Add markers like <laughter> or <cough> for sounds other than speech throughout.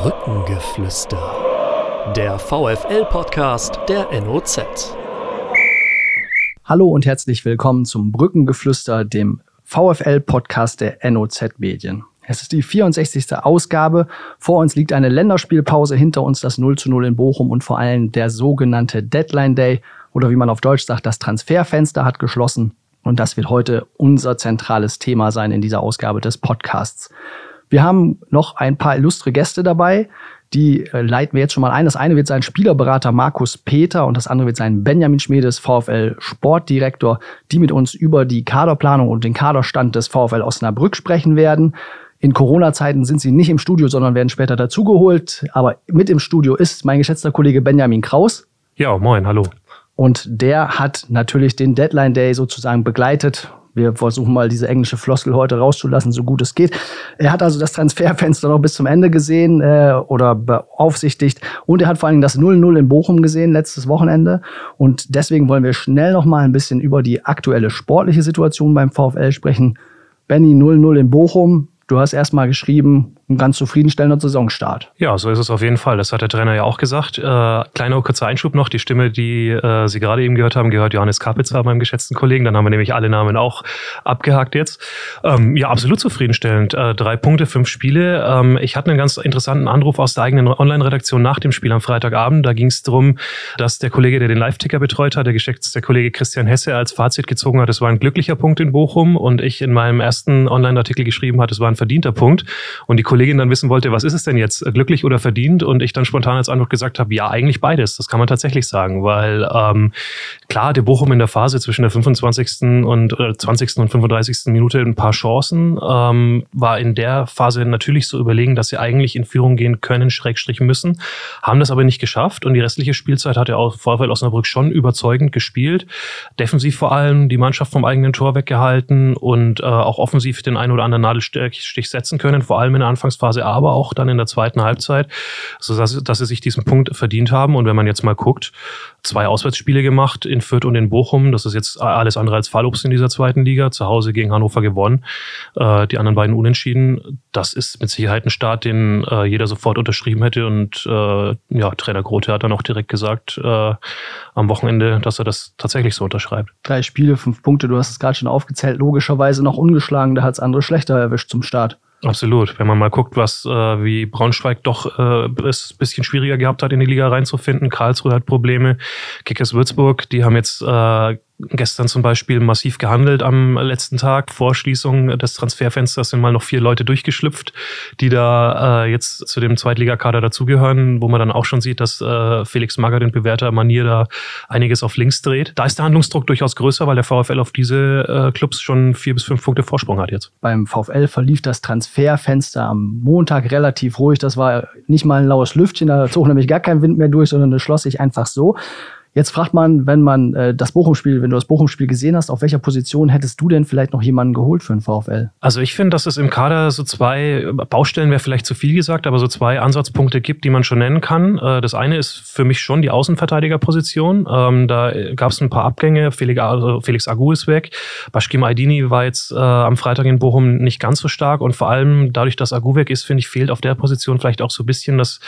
Brückengeflüster. Der VFL-Podcast der NOZ. Hallo und herzlich willkommen zum Brückengeflüster, dem VFL-Podcast der NOZ Medien. Es ist die 64. Ausgabe. Vor uns liegt eine Länderspielpause, hinter uns das 0 zu 0 in Bochum und vor allem der sogenannte Deadline Day oder wie man auf Deutsch sagt, das Transferfenster hat geschlossen. Und das wird heute unser zentrales Thema sein in dieser Ausgabe des Podcasts. Wir haben noch ein paar illustre Gäste dabei. Die äh, leiten wir jetzt schon mal ein. Das eine wird sein Spielerberater Markus Peter und das andere wird sein Benjamin Schmedes, VfL Sportdirektor, die mit uns über die Kaderplanung und den Kaderstand des VfL Osnabrück sprechen werden. In Corona-Zeiten sind sie nicht im Studio, sondern werden später dazugeholt. Aber mit im Studio ist mein geschätzter Kollege Benjamin Kraus. Ja, moin, hallo. Und der hat natürlich den Deadline Day sozusagen begleitet wir versuchen mal diese englische Floskel heute rauszulassen, so gut es geht. Er hat also das Transferfenster noch bis zum Ende gesehen äh, oder beaufsichtigt und er hat vor allen Dingen das 0-0 in Bochum gesehen letztes Wochenende und deswegen wollen wir schnell noch mal ein bisschen über die aktuelle sportliche Situation beim VfL sprechen. Benny 0-0 in Bochum, du hast erstmal geschrieben, ein ganz zufriedenstellender Saisonstart. Ja, so ist es auf jeden Fall. Das hat der Trainer ja auch gesagt. Äh, kleiner kurzer Einschub noch. Die Stimme, die äh, Sie gerade eben gehört haben, gehört Johannes Kapitzer, meinem geschätzten Kollegen. Dann haben wir nämlich alle Namen auch abgehakt jetzt. Ähm, ja, absolut zufriedenstellend. Äh, drei Punkte, fünf Spiele. Ähm, ich hatte einen ganz interessanten Anruf aus der eigenen Online-Redaktion nach dem Spiel am Freitagabend. Da ging es darum, dass der Kollege, der den Live-Ticker betreut hat, der geschätzte Kollege Christian Hesse, als Fazit gezogen hat, es war ein glücklicher Punkt in Bochum und ich in meinem ersten Online-Artikel geschrieben hat, es war ein verdienter Punkt. Und die Kollegin dann wissen wollte, was ist es denn jetzt, glücklich oder verdient? Und ich dann spontan als Antwort gesagt habe, ja, eigentlich beides. Das kann man tatsächlich sagen, weil ähm, klar, der Bochum in der Phase zwischen der 25. und äh, 20. und 35. Minute ein paar Chancen, ähm, war in der Phase natürlich so überlegen, dass sie eigentlich in Führung gehen können, Schrägstrich müssen, haben das aber nicht geschafft und die restliche Spielzeit hat der VfL Osnabrück schon überzeugend gespielt. Defensiv vor allem die Mannschaft vom eigenen Tor weggehalten und äh, auch offensiv den einen oder anderen Nadelstich setzen können, vor allem in der Anfangsphase, aber auch dann in der zweiten Halbzeit, sodass dass sie sich diesen Punkt verdient haben. Und wenn man jetzt mal guckt, zwei Auswärtsspiele gemacht in Fürth und in Bochum. Das ist jetzt alles andere als Fallobst in dieser zweiten Liga. Zu Hause gegen Hannover gewonnen, äh, die anderen beiden unentschieden. Das ist mit Sicherheit ein Start, den äh, jeder sofort unterschrieben hätte. Und äh, ja, Trainer Grote hat dann auch direkt gesagt äh, am Wochenende, dass er das tatsächlich so unterschreibt. Drei Spiele, fünf Punkte, du hast es gerade schon aufgezählt. Logischerweise noch ungeschlagen, da hat es andere schlechter erwischt zum Start. Absolut. Wenn man mal guckt, was äh, wie Braunschweig doch äh, es ein bisschen schwieriger gehabt hat, in die Liga reinzufinden. Karlsruhe hat Probleme. Kickers Würzburg, die haben jetzt äh, gestern zum Beispiel massiv gehandelt am letzten Tag. Vor Schließung des Transferfensters sind mal noch vier Leute durchgeschlüpft, die da äh, jetzt zu dem Zweitligakader dazugehören, wo man dann auch schon sieht, dass äh, Felix Magath in bewährter Manier da einiges auf links dreht. Da ist der Handlungsdruck durchaus größer, weil der VfL auf diese äh, Clubs schon vier bis fünf Punkte Vorsprung hat jetzt. Beim VfL verlief das Transferfenster am Montag relativ ruhig. Das war nicht mal ein laues Lüftchen, da zog nämlich gar kein Wind mehr durch, sondern das schloss sich einfach so. Jetzt fragt man, wenn man äh, das Bochum-Spiel, wenn du das Bochum-Spiel gesehen hast, auf welcher Position hättest du denn vielleicht noch jemanden geholt für den VfL? Also ich finde, dass es im Kader so zwei Baustellen wäre vielleicht zu viel gesagt, aber so zwei Ansatzpunkte gibt, die man schon nennen kann. Äh, das eine ist für mich schon die Außenverteidigerposition. Ähm, da gab es ein paar Abgänge. Felix, also Felix Agu ist weg. Bashkim Aydini war jetzt äh, am Freitag in Bochum nicht ganz so stark und vor allem dadurch, dass Agu weg ist, finde ich, fehlt auf der Position vielleicht auch so ein bisschen das,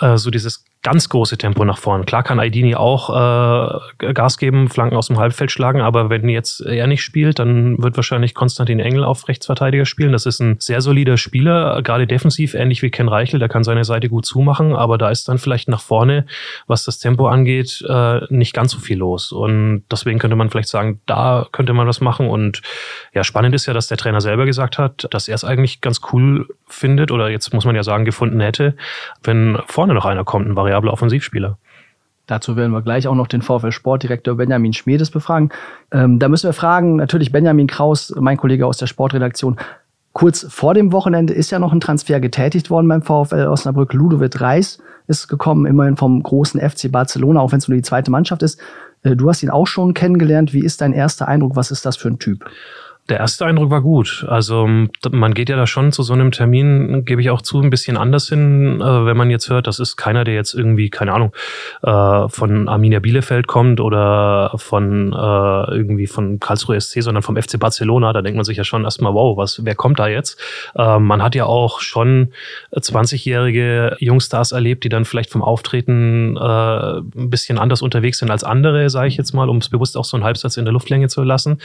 äh, so dieses ganz große Tempo nach vorne. Klar kann Aidini auch äh, Gas geben, Flanken aus dem Halbfeld schlagen, aber wenn jetzt er nicht spielt, dann wird wahrscheinlich Konstantin Engel auf Rechtsverteidiger spielen. Das ist ein sehr solider Spieler, gerade defensiv, ähnlich wie Ken Reichel, der kann seine Seite gut zumachen, aber da ist dann vielleicht nach vorne, was das Tempo angeht, äh, nicht ganz so viel los. Und deswegen könnte man vielleicht sagen, da könnte man was machen. Und ja, spannend ist ja, dass der Trainer selber gesagt hat, dass er es eigentlich ganz cool findet oder jetzt muss man ja sagen, gefunden hätte, wenn vorne noch einer kommt, ein Variant variabler Offensivspieler. Dazu werden wir gleich auch noch den VfL Sportdirektor Benjamin Schmedes befragen. Ähm, da müssen wir fragen, natürlich Benjamin Kraus, mein Kollege aus der Sportredaktion. Kurz vor dem Wochenende ist ja noch ein Transfer getätigt worden beim VfL Osnabrück. Ludovic Reis ist gekommen, immerhin vom großen FC Barcelona, auch wenn es nur die zweite Mannschaft ist. Äh, du hast ihn auch schon kennengelernt. Wie ist dein erster Eindruck? Was ist das für ein Typ? Der erste Eindruck war gut. Also man geht ja da schon zu so einem Termin, gebe ich auch zu, ein bisschen anders hin, äh, wenn man jetzt hört, das ist keiner, der jetzt irgendwie, keine Ahnung, äh, von Arminia Bielefeld kommt oder von äh, irgendwie von Karlsruhe SC, sondern vom FC Barcelona. Da denkt man sich ja schon erstmal, wow, was, wer kommt da jetzt? Man hat ja auch schon 20-jährige Jungstars erlebt, die dann vielleicht vom Auftreten ein bisschen anders unterwegs sind als andere, sage ich jetzt mal, um es bewusst auch so einen Halbsatz in der Luftlinie zu lassen.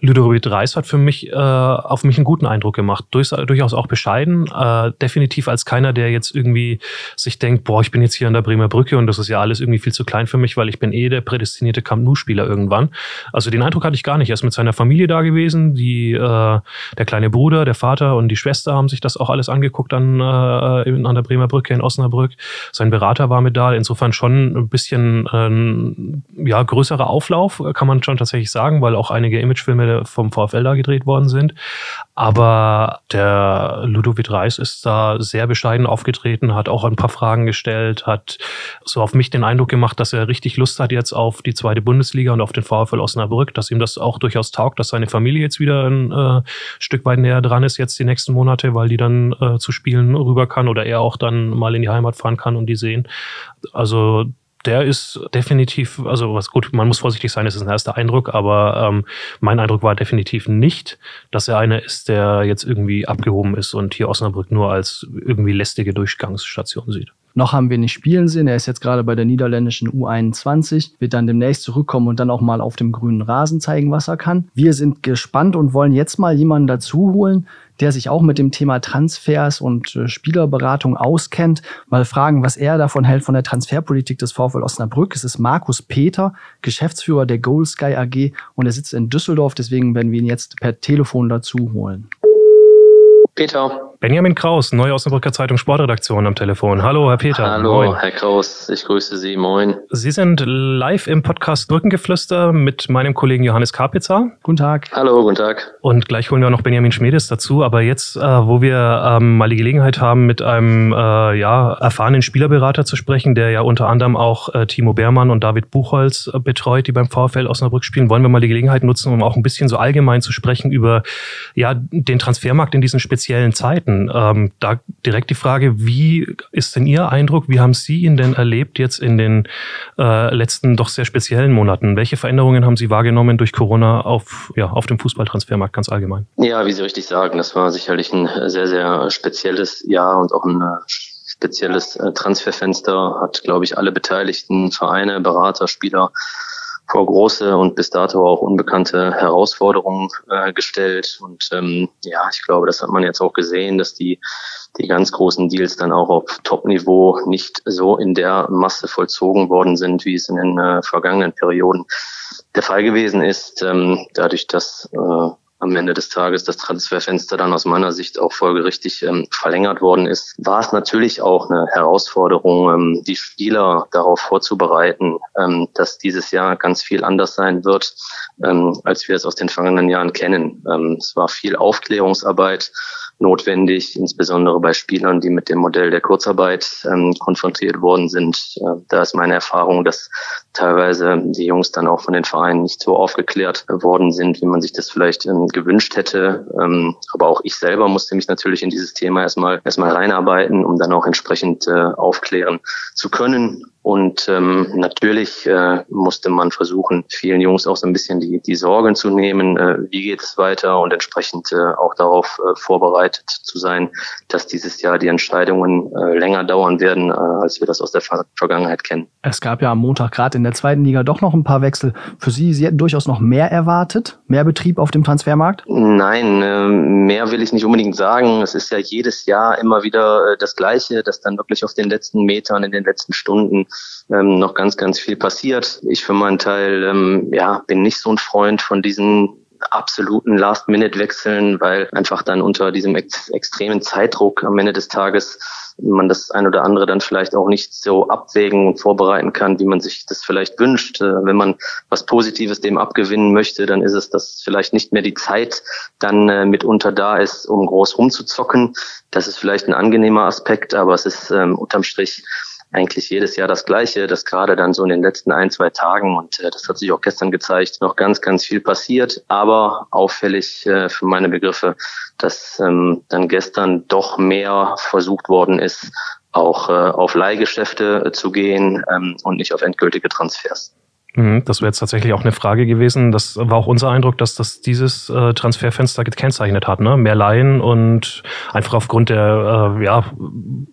Ludovic Reis hat für mich äh, auf mich einen guten Eindruck gemacht. Durch, durchaus auch bescheiden. Äh, definitiv als keiner, der jetzt irgendwie sich denkt, boah, ich bin jetzt hier an der Bremer Brücke und das ist ja alles irgendwie viel zu klein für mich, weil ich bin eh der prädestinierte Camp Nou-Spieler irgendwann. Also den Eindruck hatte ich gar nicht. Er ist mit seiner Familie da gewesen. Die, äh, der kleine Bruder, der Vater und die Schwester haben sich das auch alles angeguckt an, äh, an der Bremer Brücke in Osnabrück. Sein Berater war mit da. Insofern schon ein bisschen äh, ja, größerer Auflauf, kann man schon tatsächlich sagen, weil auch einige Imagefilme vom VfL da gedreht worden sind. Aber der Ludovic Reis ist da sehr bescheiden aufgetreten, hat auch ein paar Fragen gestellt, hat so auf mich den Eindruck gemacht, dass er richtig Lust hat jetzt auf die zweite Bundesliga und auf den VfL Osnabrück, dass ihm das auch durchaus taugt, dass seine Familie jetzt wieder ein äh, Stück weit näher dran ist jetzt die nächsten Monate, weil die dann äh, zu Spielen rüber kann oder er auch dann mal in die Heimat fahren kann und die sehen. Also der ist definitiv, also was gut, man muss vorsichtig sein, es ist ein erster Eindruck, aber ähm, mein Eindruck war definitiv nicht, dass er einer ist, der jetzt irgendwie abgehoben ist und hier Osnabrück nur als irgendwie lästige Durchgangsstation sieht. Noch haben wir nicht spielen sehen. Er ist jetzt gerade bei der niederländischen U21, wird dann demnächst zurückkommen und dann auch mal auf dem grünen Rasen zeigen, was er kann. Wir sind gespannt und wollen jetzt mal jemanden dazu holen, der sich auch mit dem Thema Transfers und äh, Spielerberatung auskennt, mal fragen, was er davon hält von der Transferpolitik des VfL Osnabrück. Es ist Markus Peter, Geschäftsführer der Gold Sky AG und er sitzt in Düsseldorf, deswegen werden wir ihn jetzt per Telefon dazu holen. Peter. Benjamin Kraus, Neue Osnabrücker Zeitung Sportredaktion am Telefon. Hallo, Herr Peter. Hallo, Moin. Herr Kraus. Ich grüße Sie. Moin. Sie sind live im Podcast Brückengeflüster mit meinem Kollegen Johannes Karpitzer. Guten Tag. Hallo, guten Tag. Und gleich holen wir noch Benjamin Schmedes dazu. Aber jetzt, äh, wo wir ähm, mal die Gelegenheit haben, mit einem äh, ja, erfahrenen Spielerberater zu sprechen, der ja unter anderem auch äh, Timo Beermann und David Buchholz äh, betreut, die beim VfL Osnabrück spielen, wollen wir mal die Gelegenheit nutzen, um auch ein bisschen so allgemein zu sprechen über ja, den Transfermarkt in diesen speziellen Zeiten. Monaten. Ähm, da direkt die Frage, wie ist denn Ihr Eindruck? Wie haben Sie ihn denn erlebt jetzt in den äh, letzten doch sehr speziellen Monaten? Welche Veränderungen haben Sie wahrgenommen durch Corona auf, ja, auf dem Fußballtransfermarkt ganz allgemein? Ja, wie Sie richtig sagen, das war sicherlich ein sehr, sehr spezielles Jahr und auch ein äh, spezielles äh, Transferfenster. Hat, glaube ich, alle beteiligten Vereine, Berater, Spieler vor große und bis dato auch unbekannte Herausforderungen äh, gestellt. Und ähm, ja, ich glaube, das hat man jetzt auch gesehen, dass die, die ganz großen Deals dann auch auf Top-Niveau nicht so in der Masse vollzogen worden sind, wie es in den äh, vergangenen Perioden der Fall gewesen ist. Ähm, dadurch, dass äh, am Ende des Tages das Transferfenster dann aus meiner Sicht auch folgerichtig ähm, verlängert worden ist, war es natürlich auch eine Herausforderung, ähm, die Spieler darauf vorzubereiten, ähm, dass dieses Jahr ganz viel anders sein wird, ähm, als wir es aus den vergangenen Jahren kennen. Ähm, es war viel Aufklärungsarbeit notwendig, insbesondere bei Spielern, die mit dem Modell der Kurzarbeit ähm, konfrontiert worden sind. Äh, da ist meine Erfahrung, dass teilweise die Jungs dann auch von den Vereinen nicht so aufgeklärt worden sind, wie man sich das vielleicht ähm, gewünscht hätte. Ähm, aber auch ich selber musste mich natürlich in dieses Thema erstmal erstmal reinarbeiten, um dann auch entsprechend äh, aufklären zu können. Und ähm, natürlich äh, musste man versuchen, vielen Jungs auch so ein bisschen die, die Sorgen zu nehmen, äh, wie geht es weiter und entsprechend äh, auch darauf äh, vorbereitet zu sein, dass dieses Jahr die Entscheidungen äh, länger dauern werden, äh, als wir das aus der Ver Vergangenheit kennen. Es gab ja am Montag gerade in der zweiten Liga doch noch ein paar Wechsel. Für Sie, Sie hätten durchaus noch mehr erwartet, mehr Betrieb auf dem Transfermarkt? Nein, äh, mehr will ich nicht unbedingt sagen. Es ist ja jedes Jahr immer wieder äh, das Gleiche, dass dann wirklich auf den letzten Metern, in den letzten Stunden ähm, noch ganz, ganz viel passiert. Ich für meinen Teil ähm, ja, bin nicht so ein Freund von diesen absoluten Last-Minute-Wechseln, weil einfach dann unter diesem ex extremen Zeitdruck am Ende des Tages man das ein oder andere dann vielleicht auch nicht so abwägen und vorbereiten kann, wie man sich das vielleicht wünscht. Äh, wenn man was Positives dem abgewinnen möchte, dann ist es, dass vielleicht nicht mehr die Zeit dann äh, mitunter da ist, um groß rumzuzocken. Das ist vielleicht ein angenehmer Aspekt, aber es ist ähm, unterm Strich eigentlich jedes Jahr das Gleiche, dass gerade dann so in den letzten ein, zwei Tagen, und äh, das hat sich auch gestern gezeigt, noch ganz, ganz viel passiert. Aber auffällig äh, für meine Begriffe, dass ähm, dann gestern doch mehr versucht worden ist, auch äh, auf Leihgeschäfte äh, zu gehen ähm, und nicht auf endgültige Transfers. Mhm, das wäre jetzt tatsächlich auch eine Frage gewesen. Das war auch unser Eindruck, dass das dieses äh, Transferfenster gekennzeichnet hat. Ne? Mehr Laien und einfach aufgrund der äh, ja,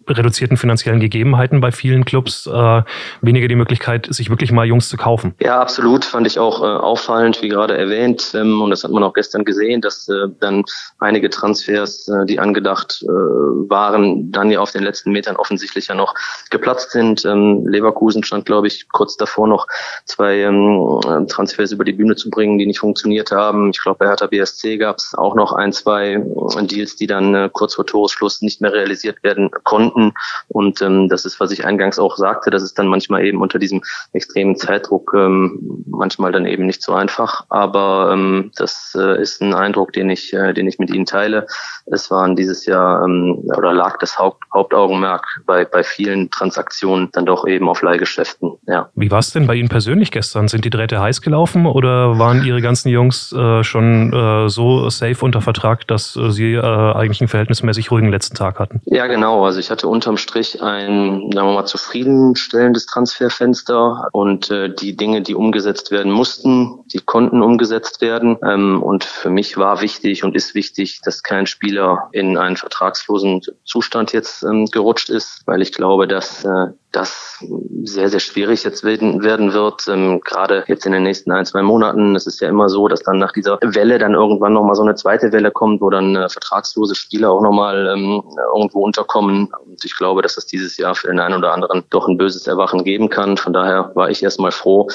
reduzierten finanziellen Gegebenheiten bei vielen Clubs äh, weniger die Möglichkeit, sich wirklich mal Jungs zu kaufen. Ja, absolut. Fand ich auch äh, auffallend, wie gerade erwähnt. Ähm, und das hat man auch gestern gesehen, dass äh, dann einige Transfers, äh, die angedacht waren, dann ja auf den letzten Metern offensichtlich ja noch geplatzt sind. Ähm, Leverkusen stand, glaube ich, kurz davor noch zwei zwei ähm, Transfers über die Bühne zu bringen, die nicht funktioniert haben. Ich glaube, bei Hertha BSC gab es auch noch ein, zwei Deals, die dann äh, kurz vor Toresschluss nicht mehr realisiert werden konnten. Und ähm, das ist, was ich eingangs auch sagte, das ist dann manchmal eben unter diesem extremen Zeitdruck ähm, manchmal dann eben nicht so einfach. Aber ähm, das äh, ist ein Eindruck, den ich, äh, den ich mit Ihnen teile. Es waren dieses Jahr ähm, oder lag das Haupt, Hauptaugenmerk bei, bei vielen Transaktionen dann doch eben auf Leihgeschäften. Ja. Wie war es denn bei Ihnen persönlich gestern? Sind die Drähte heiß gelaufen oder waren Ihre ganzen Jungs äh, schon äh, so safe unter Vertrag, dass äh, Sie äh, eigentlich einen verhältnismäßig ruhigen letzten Tag hatten? Ja, genau. Also ich hatte unterm Strich ein, sagen wir mal, zufriedenstellendes Transferfenster und äh, die Dinge, die umgesetzt werden mussten, die konnten umgesetzt werden. Ähm, und für mich war wichtig und ist wichtig, dass kein Spieler in einen vertragslosen Zustand jetzt ähm, gerutscht ist, weil ich glaube, dass äh, das sehr, sehr schwierig jetzt werden, wird, ähm, gerade jetzt in den nächsten ein, zwei Monaten. Es ist ja immer so, dass dann nach dieser Welle dann irgendwann nochmal so eine zweite Welle kommt, wo dann äh, vertragslose Spieler auch nochmal ähm, irgendwo unterkommen. Und ich glaube, dass es dieses Jahr für den einen oder anderen doch ein böses Erwachen geben kann. Von daher war ich erstmal froh,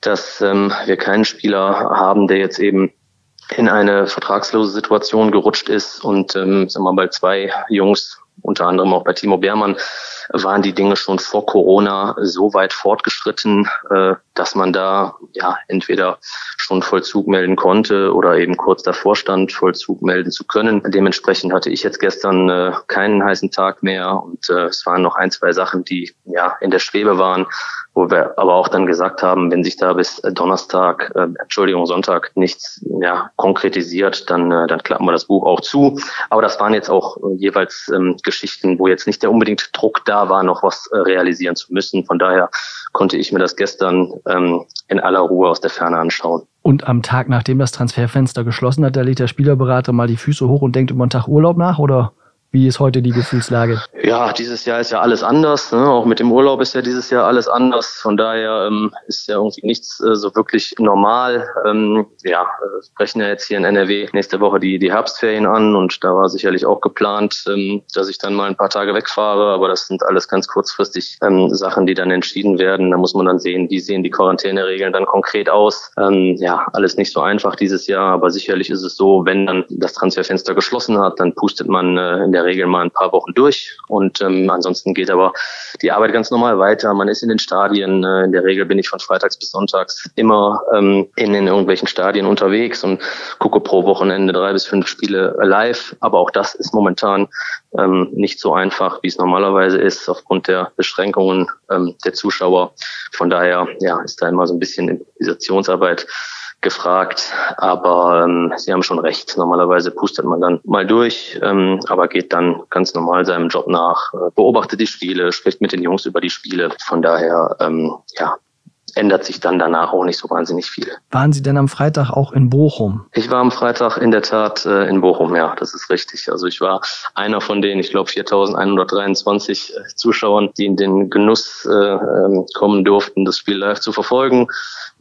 dass ähm, wir keinen Spieler haben, der jetzt eben in eine vertragslose Situation gerutscht ist und ähm, wir mal, bei zwei Jungs unter anderem auch bei Timo Beermann, waren die Dinge schon vor Corona so weit fortgeschritten, äh, dass man da ja entweder schon Vollzug melden konnte oder eben kurz davor stand, Vollzug melden zu können. Dementsprechend hatte ich jetzt gestern äh, keinen heißen Tag mehr und äh, es waren noch ein, zwei Sachen, die ja in der Schwebe waren, wo wir aber auch dann gesagt haben, wenn sich da bis Donnerstag, äh, Entschuldigung, Sonntag nichts ja, konkretisiert, dann, äh, dann klappen wir das Buch auch zu. Aber das waren jetzt auch äh, jeweils ähm, Geschichten, wo jetzt nicht der unbedingt Druck da war, noch was äh, realisieren zu müssen. Von daher konnte ich mir das gestern ähm, in aller Ruhe aus der Ferne anschauen. Und am Tag, nachdem das Transferfenster geschlossen hat, da legt der Spielerberater mal die Füße hoch und denkt über einen Tag Urlaub nach, oder? Wie ist heute die Gefühlslage? Ja, dieses Jahr ist ja alles anders. Ne? Auch mit dem Urlaub ist ja dieses Jahr alles anders. Von daher ähm, ist ja irgendwie nichts äh, so wirklich normal. Ähm, ja, äh, sprechen ja jetzt hier in NRW nächste Woche die, die Herbstferien an und da war sicherlich auch geplant, ähm, dass ich dann mal ein paar Tage wegfahre. Aber das sind alles ganz kurzfristig ähm, Sachen, die dann entschieden werden. Da muss man dann sehen, wie sehen die Quarantäneregeln dann konkret aus. Ähm, ja, alles nicht so einfach dieses Jahr, aber sicherlich ist es so, wenn dann das Transferfenster geschlossen hat, dann pustet man äh, in der der Regel mal ein paar Wochen durch und ähm, ansonsten geht aber die Arbeit ganz normal weiter. Man ist in den Stadien. Äh, in der Regel bin ich von freitags bis sonntags immer ähm, in, in irgendwelchen Stadien unterwegs und gucke pro Wochenende drei bis fünf Spiele live. Aber auch das ist momentan ähm, nicht so einfach, wie es normalerweise ist, aufgrund der Beschränkungen ähm, der Zuschauer. Von daher ja, ist da immer so ein bisschen Improvisationsarbeit gefragt. Aber ähm, Sie haben schon recht. Normalerweise pustet man dann mal durch, ähm, aber geht dann ganz normal seinem Job nach, äh, beobachtet die Spiele, spricht mit den Jungs über die Spiele. Von daher, ähm, ja, ändert sich dann danach auch nicht so wahnsinnig viel. Waren Sie denn am Freitag auch in Bochum? Ich war am Freitag in der Tat äh, in Bochum, ja, das ist richtig. Also ich war einer von den, ich glaube, 4.123 äh, Zuschauern, die in den Genuss äh, ähm, kommen durften, das Spiel live zu verfolgen.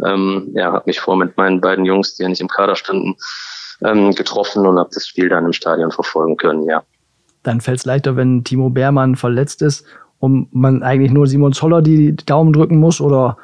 Ähm, ja, habe mich vor mit meinen beiden Jungs, die ja nicht im Kader standen, ähm, getroffen und habe das Spiel dann im Stadion verfolgen können, ja. Dann fällt es leichter, wenn Timo Beermann verletzt ist und man eigentlich nur Simon Zoller die Daumen drücken muss oder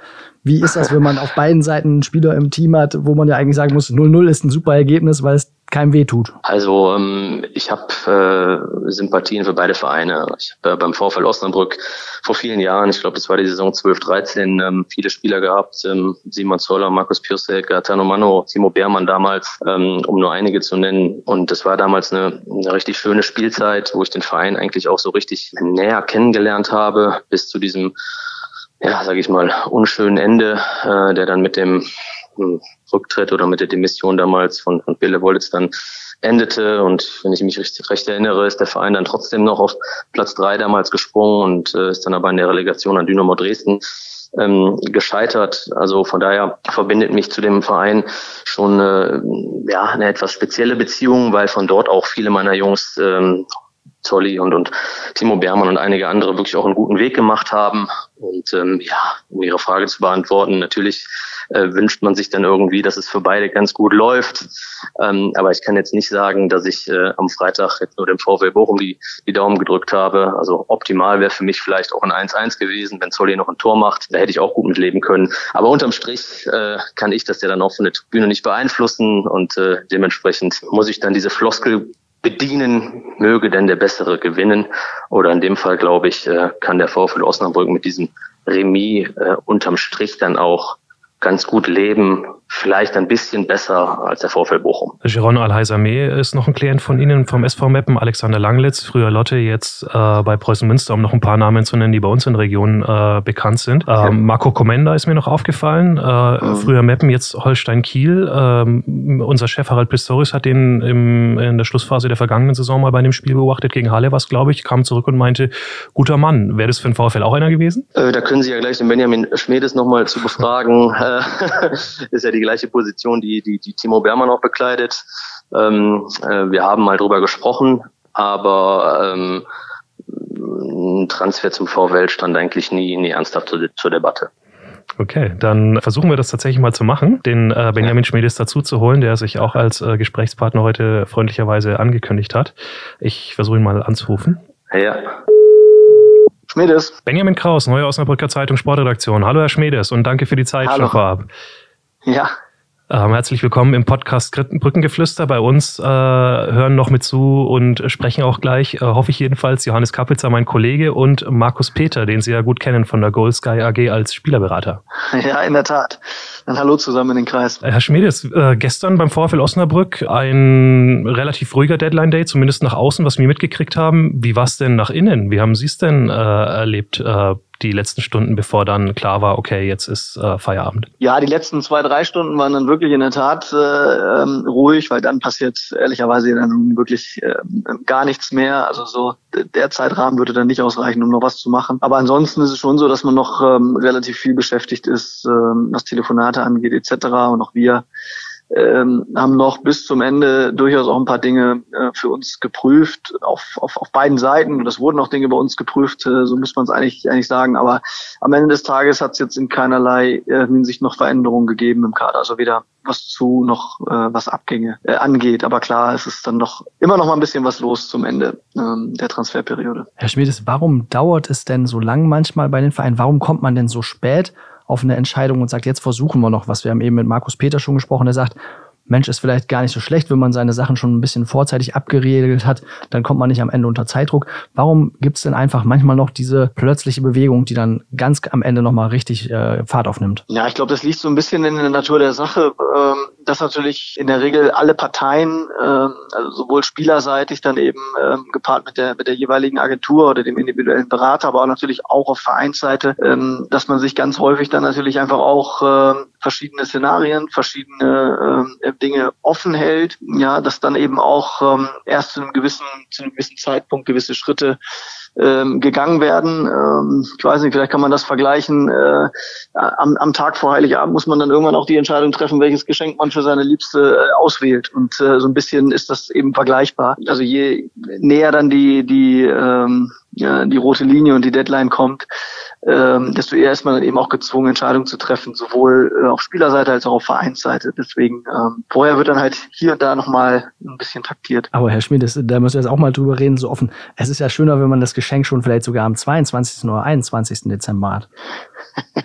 wie ist das, wenn man auf beiden Seiten einen Spieler im Team hat, wo man ja eigentlich sagen muss, 0-0 ist ein super Ergebnis, weil es keinem wehtut. Also ähm, ich habe äh, Sympathien für beide Vereine. Ich habe äh, beim VfL Osnabrück vor vielen Jahren, ich glaube, das war die Saison 12, 13, ähm, viele Spieler gehabt. Ähm, Simon Zoller, Markus Piosek, Gaetano Mano, Timo Beermann damals, ähm, um nur einige zu nennen. Und das war damals eine, eine richtig schöne Spielzeit, wo ich den Verein eigentlich auch so richtig näher kennengelernt habe, bis zu diesem ja, sage ich mal, unschönen Ende, äh, der dann mit dem hm, Rücktritt oder mit der Demission damals von, von Bille Wollitz dann endete. Und wenn ich mich richtig recht erinnere, ist der Verein dann trotzdem noch auf Platz drei damals gesprungen und äh, ist dann aber in der Relegation an Dynamo Dresden ähm, gescheitert. Also von daher verbindet mich zu dem Verein schon äh, ja, eine etwas spezielle Beziehung, weil von dort auch viele meiner Jungs ähm, Zolli und, und Timo Bermann und einige andere wirklich auch einen guten Weg gemacht haben. Und ähm, ja, um Ihre Frage zu beantworten, natürlich äh, wünscht man sich dann irgendwie, dass es für beide ganz gut läuft. Ähm, aber ich kann jetzt nicht sagen, dass ich äh, am Freitag jetzt nur dem VfL Bochum die, die Daumen gedrückt habe. Also optimal wäre für mich vielleicht auch ein 1-1 gewesen, wenn Zolli noch ein Tor macht. Da hätte ich auch gut mit leben können. Aber unterm Strich äh, kann ich das ja dann auch von der Tribüne nicht beeinflussen und äh, dementsprechend muss ich dann diese Floskel bedienen, möge denn der Bessere gewinnen. Oder in dem Fall, glaube ich, äh, kann der VfL Osnabrück mit diesem Remis äh, unterm Strich dann auch ganz gut leben, vielleicht ein bisschen besser als der VfL Bochum. Giron Alheiser-Mee ist noch ein Klient von Ihnen vom SV Meppen, Alexander Langlitz, früher Lotte, jetzt äh, bei Preußen Münster, um noch ein paar Namen zu nennen, die bei uns in der Region äh, bekannt sind. Ähm, ja. Marco Komenda ist mir noch aufgefallen, äh, mhm. früher Meppen, jetzt Holstein-Kiel. Ähm, unser Chef Harald Pistorius hat den im, in der Schlussphase der vergangenen Saison mal bei einem Spiel beobachtet, gegen Halle was, glaube ich, kam zurück und meinte, guter Mann. Wäre das für den VfL auch einer gewesen? Äh, da können Sie ja gleich den Benjamin Schmedes nochmal zu befragen. <laughs> <laughs> ist ja die gleiche Position, die, die, die Timo Bermann auch bekleidet. Ähm, äh, wir haben mal drüber gesprochen, aber ähm, ein Transfer zum VfL stand eigentlich nie, nie ernsthaft zur, zur Debatte. Okay, dann versuchen wir das tatsächlich mal zu machen, den äh, Benjamin Schmiedes dazu zu holen, der sich auch als äh, Gesprächspartner heute freundlicherweise angekündigt hat. Ich versuche ihn mal anzurufen. Ja. Schmiedes. Benjamin Kraus, Neue Osnabrücker Zeitung Sportredaktion. Hallo Herr Schmiedes und danke für die Zeit Hallo. vorab. Ja. Ähm, herzlich willkommen im Podcast Brückengeflüster. Bei uns äh, hören noch mit zu und sprechen auch gleich, äh, hoffe ich jedenfalls, Johannes Kapitzer, mein Kollege, und Markus Peter, den Sie ja gut kennen von der Gold Sky AG als Spielerberater. Ja, in der Tat. Dann hallo zusammen in den Kreis. Herr Schmiedes, äh, gestern beim VfL Osnabrück ein relativ ruhiger Deadline-Day, zumindest nach außen, was wir mitgekriegt haben. Wie war es denn nach innen? Wie haben Sie es denn äh, erlebt? Die letzten Stunden, bevor dann klar war, okay, jetzt ist äh, Feierabend? Ja, die letzten zwei, drei Stunden waren dann wirklich in der Tat äh, ähm, ruhig, weil dann passiert ehrlicherweise dann wirklich äh, gar nichts mehr. Also so der Zeitrahmen würde dann nicht ausreichen, um noch was zu machen. Aber ansonsten ist es schon so, dass man noch ähm, relativ viel beschäftigt ist, ähm, was Telefonate angeht etc. Und auch wir ähm, haben noch bis zum Ende durchaus auch ein paar Dinge äh, für uns geprüft, auf, auf, auf beiden Seiten. Und es wurden auch Dinge bei uns geprüft, äh, so muss man es eigentlich, eigentlich sagen. Aber am Ende des Tages hat es jetzt in keinerlei äh, Hinsicht noch Veränderungen gegeben im Kader. Also weder was zu noch äh, was Abgänge äh, angeht. Aber klar, es ist dann noch immer noch mal ein bisschen was los zum Ende ähm, der Transferperiode. Herr Schmiedes, warum dauert es denn so lang manchmal bei den Vereinen? Warum kommt man denn so spät? Auf eine Entscheidung und sagt, jetzt versuchen wir noch was. Wir haben eben mit Markus Peter schon gesprochen, der sagt, Mensch, ist vielleicht gar nicht so schlecht, wenn man seine Sachen schon ein bisschen vorzeitig abgeregelt hat, dann kommt man nicht am Ende unter Zeitdruck. Warum gibt es denn einfach manchmal noch diese plötzliche Bewegung, die dann ganz am Ende nochmal richtig äh, Fahrt aufnimmt? Ja, ich glaube, das liegt so ein bisschen in der Natur der Sache, ähm, dass natürlich in der Regel alle Parteien, ähm, also sowohl spielerseitig dann eben ähm, gepaart mit der, mit der jeweiligen Agentur oder dem individuellen Berater, aber auch natürlich auch auf Vereinsseite, ähm, dass man sich ganz häufig dann natürlich einfach auch ähm, verschiedene Szenarien, verschiedene ähm, Dinge offen hält, ja, dass dann eben auch ähm, erst zu einem gewissen, zu einem gewissen Zeitpunkt gewisse Schritte ähm, gegangen werden. Ähm, ich weiß nicht, vielleicht kann man das vergleichen. Äh, am, am Tag vor Heiligabend muss man dann irgendwann auch die Entscheidung treffen, welches Geschenk man für seine Liebste äh, auswählt. Und äh, so ein bisschen ist das eben vergleichbar. Also je näher dann die die ähm, ja, die rote Linie und die Deadline kommt, ähm, desto eher ist man dann eben auch gezwungen, Entscheidungen zu treffen, sowohl äh, auf Spielerseite als auch auf Vereinsseite. Deswegen ähm, vorher wird dann halt hier und da nochmal ein bisschen taktiert. Aber Herr Schmidt, das, da müssen wir jetzt auch mal drüber reden, so offen. Es ist ja schöner, wenn man das Geschenk schon vielleicht sogar am 22. oder 21. Dezember hat. <laughs>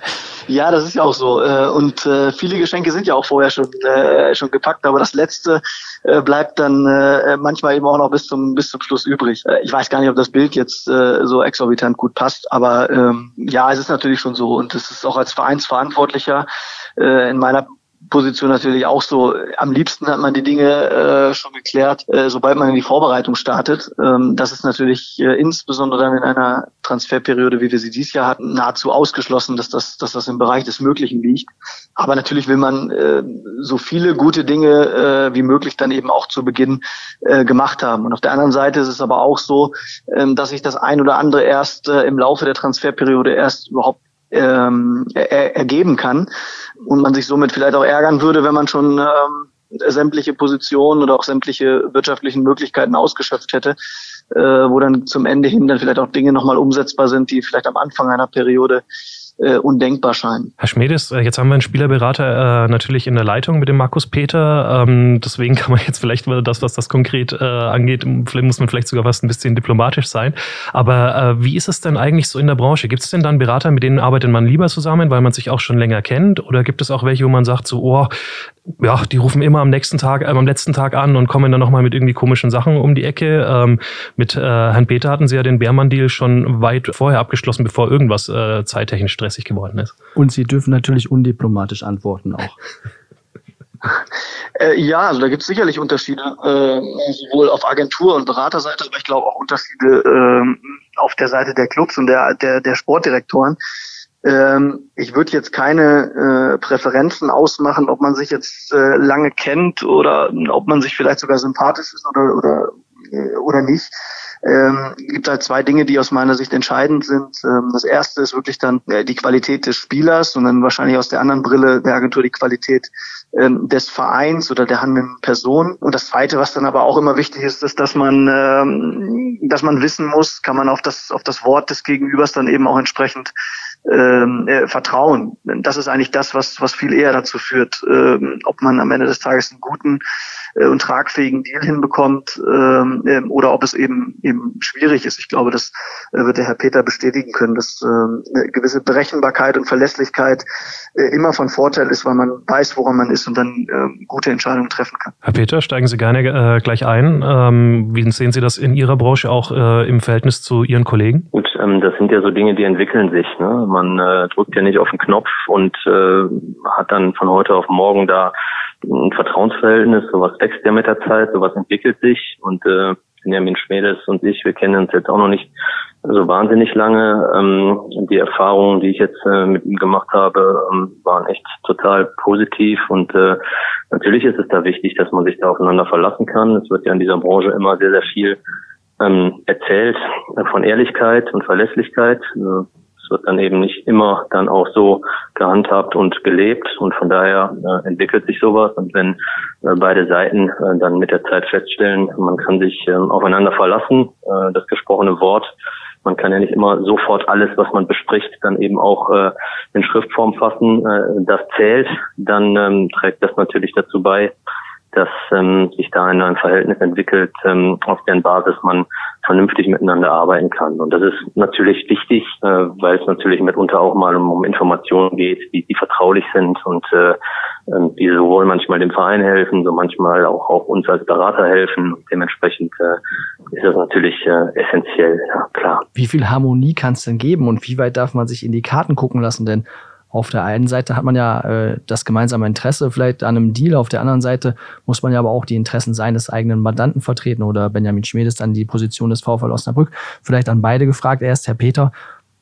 Ja, das ist ja auch so. Äh, und äh, viele Geschenke sind ja auch vorher schon, äh, schon gepackt. Aber das letzte äh, bleibt dann äh, manchmal eben auch noch bis zum bis zum Schluss übrig. Äh, ich weiß gar nicht, ob das Bild jetzt äh, so exorbitant gut passt, aber ähm, ja, es ist natürlich schon so und es ist auch als Vereinsverantwortlicher äh, in meiner Position natürlich auch so. Am liebsten hat man die Dinge äh, schon geklärt, äh, sobald man in die Vorbereitung startet. Ähm, das ist natürlich äh, insbesondere dann in einer Transferperiode, wie wir sie dieses Jahr hatten, nahezu ausgeschlossen, dass das, dass das im Bereich des Möglichen liegt. Aber natürlich will man äh, so viele gute Dinge äh, wie möglich dann eben auch zu Beginn äh, gemacht haben. Und auf der anderen Seite ist es aber auch so, äh, dass sich das ein oder andere erst äh, im Laufe der Transferperiode erst überhaupt ähm, er, ergeben kann und man sich somit vielleicht auch ärgern würde, wenn man schon ähm, sämtliche Positionen oder auch sämtliche wirtschaftlichen Möglichkeiten ausgeschöpft hätte, äh, wo dann zum Ende hin dann vielleicht auch Dinge nochmal umsetzbar sind, die vielleicht am Anfang einer Periode äh, undenkbar scheinen. Herr Schmedes, äh, jetzt haben wir einen Spielerberater äh, natürlich in der Leitung mit dem Markus Peter. Ähm, deswegen kann man jetzt vielleicht das, was das konkret äh, angeht, muss man vielleicht sogar fast ein bisschen diplomatisch sein. Aber äh, wie ist es denn eigentlich so in der Branche? Gibt es denn dann Berater, mit denen arbeitet man lieber zusammen, weil man sich auch schon länger kennt? Oder gibt es auch welche, wo man sagt, so, oh, ja, die rufen immer am nächsten Tag, äh, am letzten Tag an und kommen dann nochmal mit irgendwie komischen Sachen um die Ecke. Ähm, mit äh, Herrn Peter hatten sie ja den Beermann-Deal schon weit vorher abgeschlossen, bevor irgendwas äh, zeittechnisch stressig geworden ist. Und sie dürfen natürlich undiplomatisch antworten auch. <laughs> Äh, ja, also da gibt es sicherlich Unterschiede, äh, sowohl auf Agentur- und Beraterseite, aber ich glaube auch Unterschiede äh, auf der Seite der Clubs und der, der, der Sportdirektoren. Ähm, ich würde jetzt keine äh, Präferenzen ausmachen, ob man sich jetzt äh, lange kennt oder ob man sich vielleicht sogar sympathisch ist oder oder äh, oder nicht. Ähm, gibt halt zwei Dinge, die aus meiner Sicht entscheidend sind. Ähm, das erste ist wirklich dann äh, die Qualität des Spielers und dann wahrscheinlich aus der anderen Brille der Agentur die Qualität ähm, des Vereins oder der handelnden Person. Und das Zweite, was dann aber auch immer wichtig ist, ist, dass man, ähm, dass man wissen muss, kann man auf das auf das Wort des Gegenübers dann eben auch entsprechend äh, Vertrauen. Das ist eigentlich das, was, was viel eher dazu führt, ähm, ob man am Ende des Tages einen guten äh, und tragfähigen Deal hinbekommt ähm, äh, oder ob es eben eben schwierig ist. Ich glaube, das äh, wird der Herr Peter bestätigen können, dass äh, eine gewisse Berechenbarkeit und Verlässlichkeit äh, immer von Vorteil ist, weil man weiß, woran man ist und dann äh, gute Entscheidungen treffen kann. Herr Peter, steigen Sie gerne äh, gleich ein. Ähm, wie sehen Sie das in Ihrer Branche auch äh, im Verhältnis zu Ihren Kollegen? Gut, ähm, das sind ja so Dinge, die entwickeln sich. Ne? Man äh, drückt ja nicht auf den Knopf und äh, hat dann von heute auf morgen da ein Vertrauensverhältnis. Sowas wächst ja mit der Zeit, sowas entwickelt sich und äh, Benjamin Schmedes und ich, wir kennen uns jetzt auch noch nicht so wahnsinnig lange. Ähm, die Erfahrungen, die ich jetzt äh, mit ihm gemacht habe, ähm, waren echt total positiv und äh, natürlich ist es da wichtig, dass man sich da aufeinander verlassen kann. Es wird ja in dieser Branche immer sehr, sehr viel ähm, erzählt äh, von Ehrlichkeit und Verlässlichkeit. Es wird dann eben nicht immer dann auch so gehandhabt und gelebt. Und von daher äh, entwickelt sich sowas. Und wenn äh, beide Seiten äh, dann mit der Zeit feststellen, man kann sich äh, aufeinander verlassen, äh, das gesprochene Wort, man kann ja nicht immer sofort alles, was man bespricht, dann eben auch äh, in Schriftform fassen, äh, das zählt, dann ähm, trägt das natürlich dazu bei, dass ähm, sich da ein, ein Verhältnis entwickelt, ähm, auf deren Basis man vernünftig miteinander arbeiten kann. Und das ist natürlich wichtig, äh, weil es natürlich mitunter auch mal um, um Informationen geht, die, die vertraulich sind und äh, äh, die sowohl manchmal dem Verein helfen, so manchmal auch, auch uns als Berater helfen. Und dementsprechend äh, ist das natürlich äh, essentiell, ja klar. Wie viel Harmonie kann es denn geben und wie weit darf man sich in die Karten gucken lassen? Denn auf der einen Seite hat man ja äh, das gemeinsame Interesse vielleicht an einem Deal, auf der anderen Seite muss man ja aber auch die Interessen seines eigenen Mandanten vertreten oder Benjamin Schmedes dann die Position des VfL Osnabrück. Vielleicht an beide gefragt. Erst Herr Peter,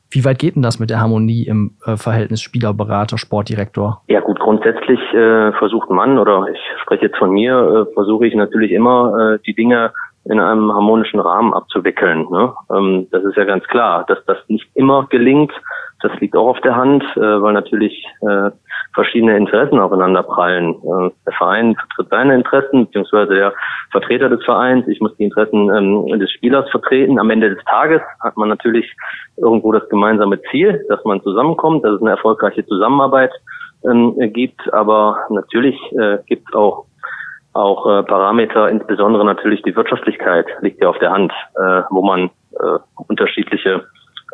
wie weit geht denn das mit der Harmonie im äh, Verhältnis Spielerberater, Sportdirektor? Ja gut, grundsätzlich äh, versucht man, oder ich spreche jetzt von mir, äh, versuche ich natürlich immer äh, die Dinge in einem harmonischen Rahmen abzuwickeln. Ne? Ähm, das ist ja ganz klar, dass das nicht immer gelingt. Das liegt auch auf der Hand, äh, weil natürlich äh, verschiedene Interessen aufeinander prallen. Äh, der Verein vertritt seine Interessen, beziehungsweise der Vertreter des Vereins. Ich muss die Interessen ähm, des Spielers vertreten. Am Ende des Tages hat man natürlich irgendwo das gemeinsame Ziel, dass man zusammenkommt, dass es eine erfolgreiche Zusammenarbeit ähm, gibt. Aber natürlich äh, gibt es auch auch äh, Parameter, insbesondere natürlich die Wirtschaftlichkeit liegt ja auf der Hand, äh, wo man äh, unterschiedliche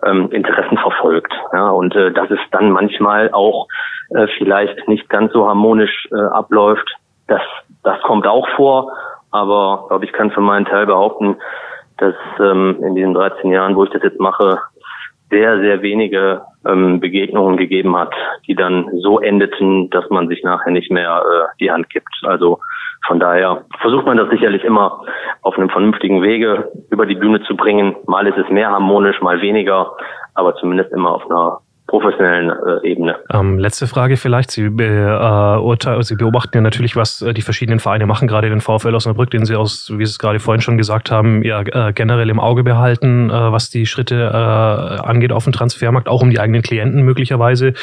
ähm, Interessen verfolgt. Ja, und äh, dass es dann manchmal auch äh, vielleicht nicht ganz so harmonisch äh, abläuft, das, das kommt auch vor. aber glaube ich kann für meinen Teil behaupten, dass ähm, in diesen 13 Jahren, wo ich das jetzt mache, sehr, sehr wenige ähm, Begegnungen gegeben hat, die dann so endeten, dass man sich nachher nicht mehr äh, die Hand gibt. Also von daher versucht man das sicherlich immer auf einem vernünftigen Wege über die Bühne zu bringen. Mal ist es mehr harmonisch, mal weniger, aber zumindest immer auf einer professionellen äh, Ebene. Ähm, letzte Frage vielleicht. Sie, äh, Sie beobachten ja natürlich, was äh, die verschiedenen Vereine machen, gerade den VfL Osnabrück, den Sie aus, wie Sie es gerade vorhin schon gesagt haben, ja äh, generell im Auge behalten, äh, was die Schritte äh, angeht auf dem Transfermarkt, auch um die eigenen Klienten möglicherweise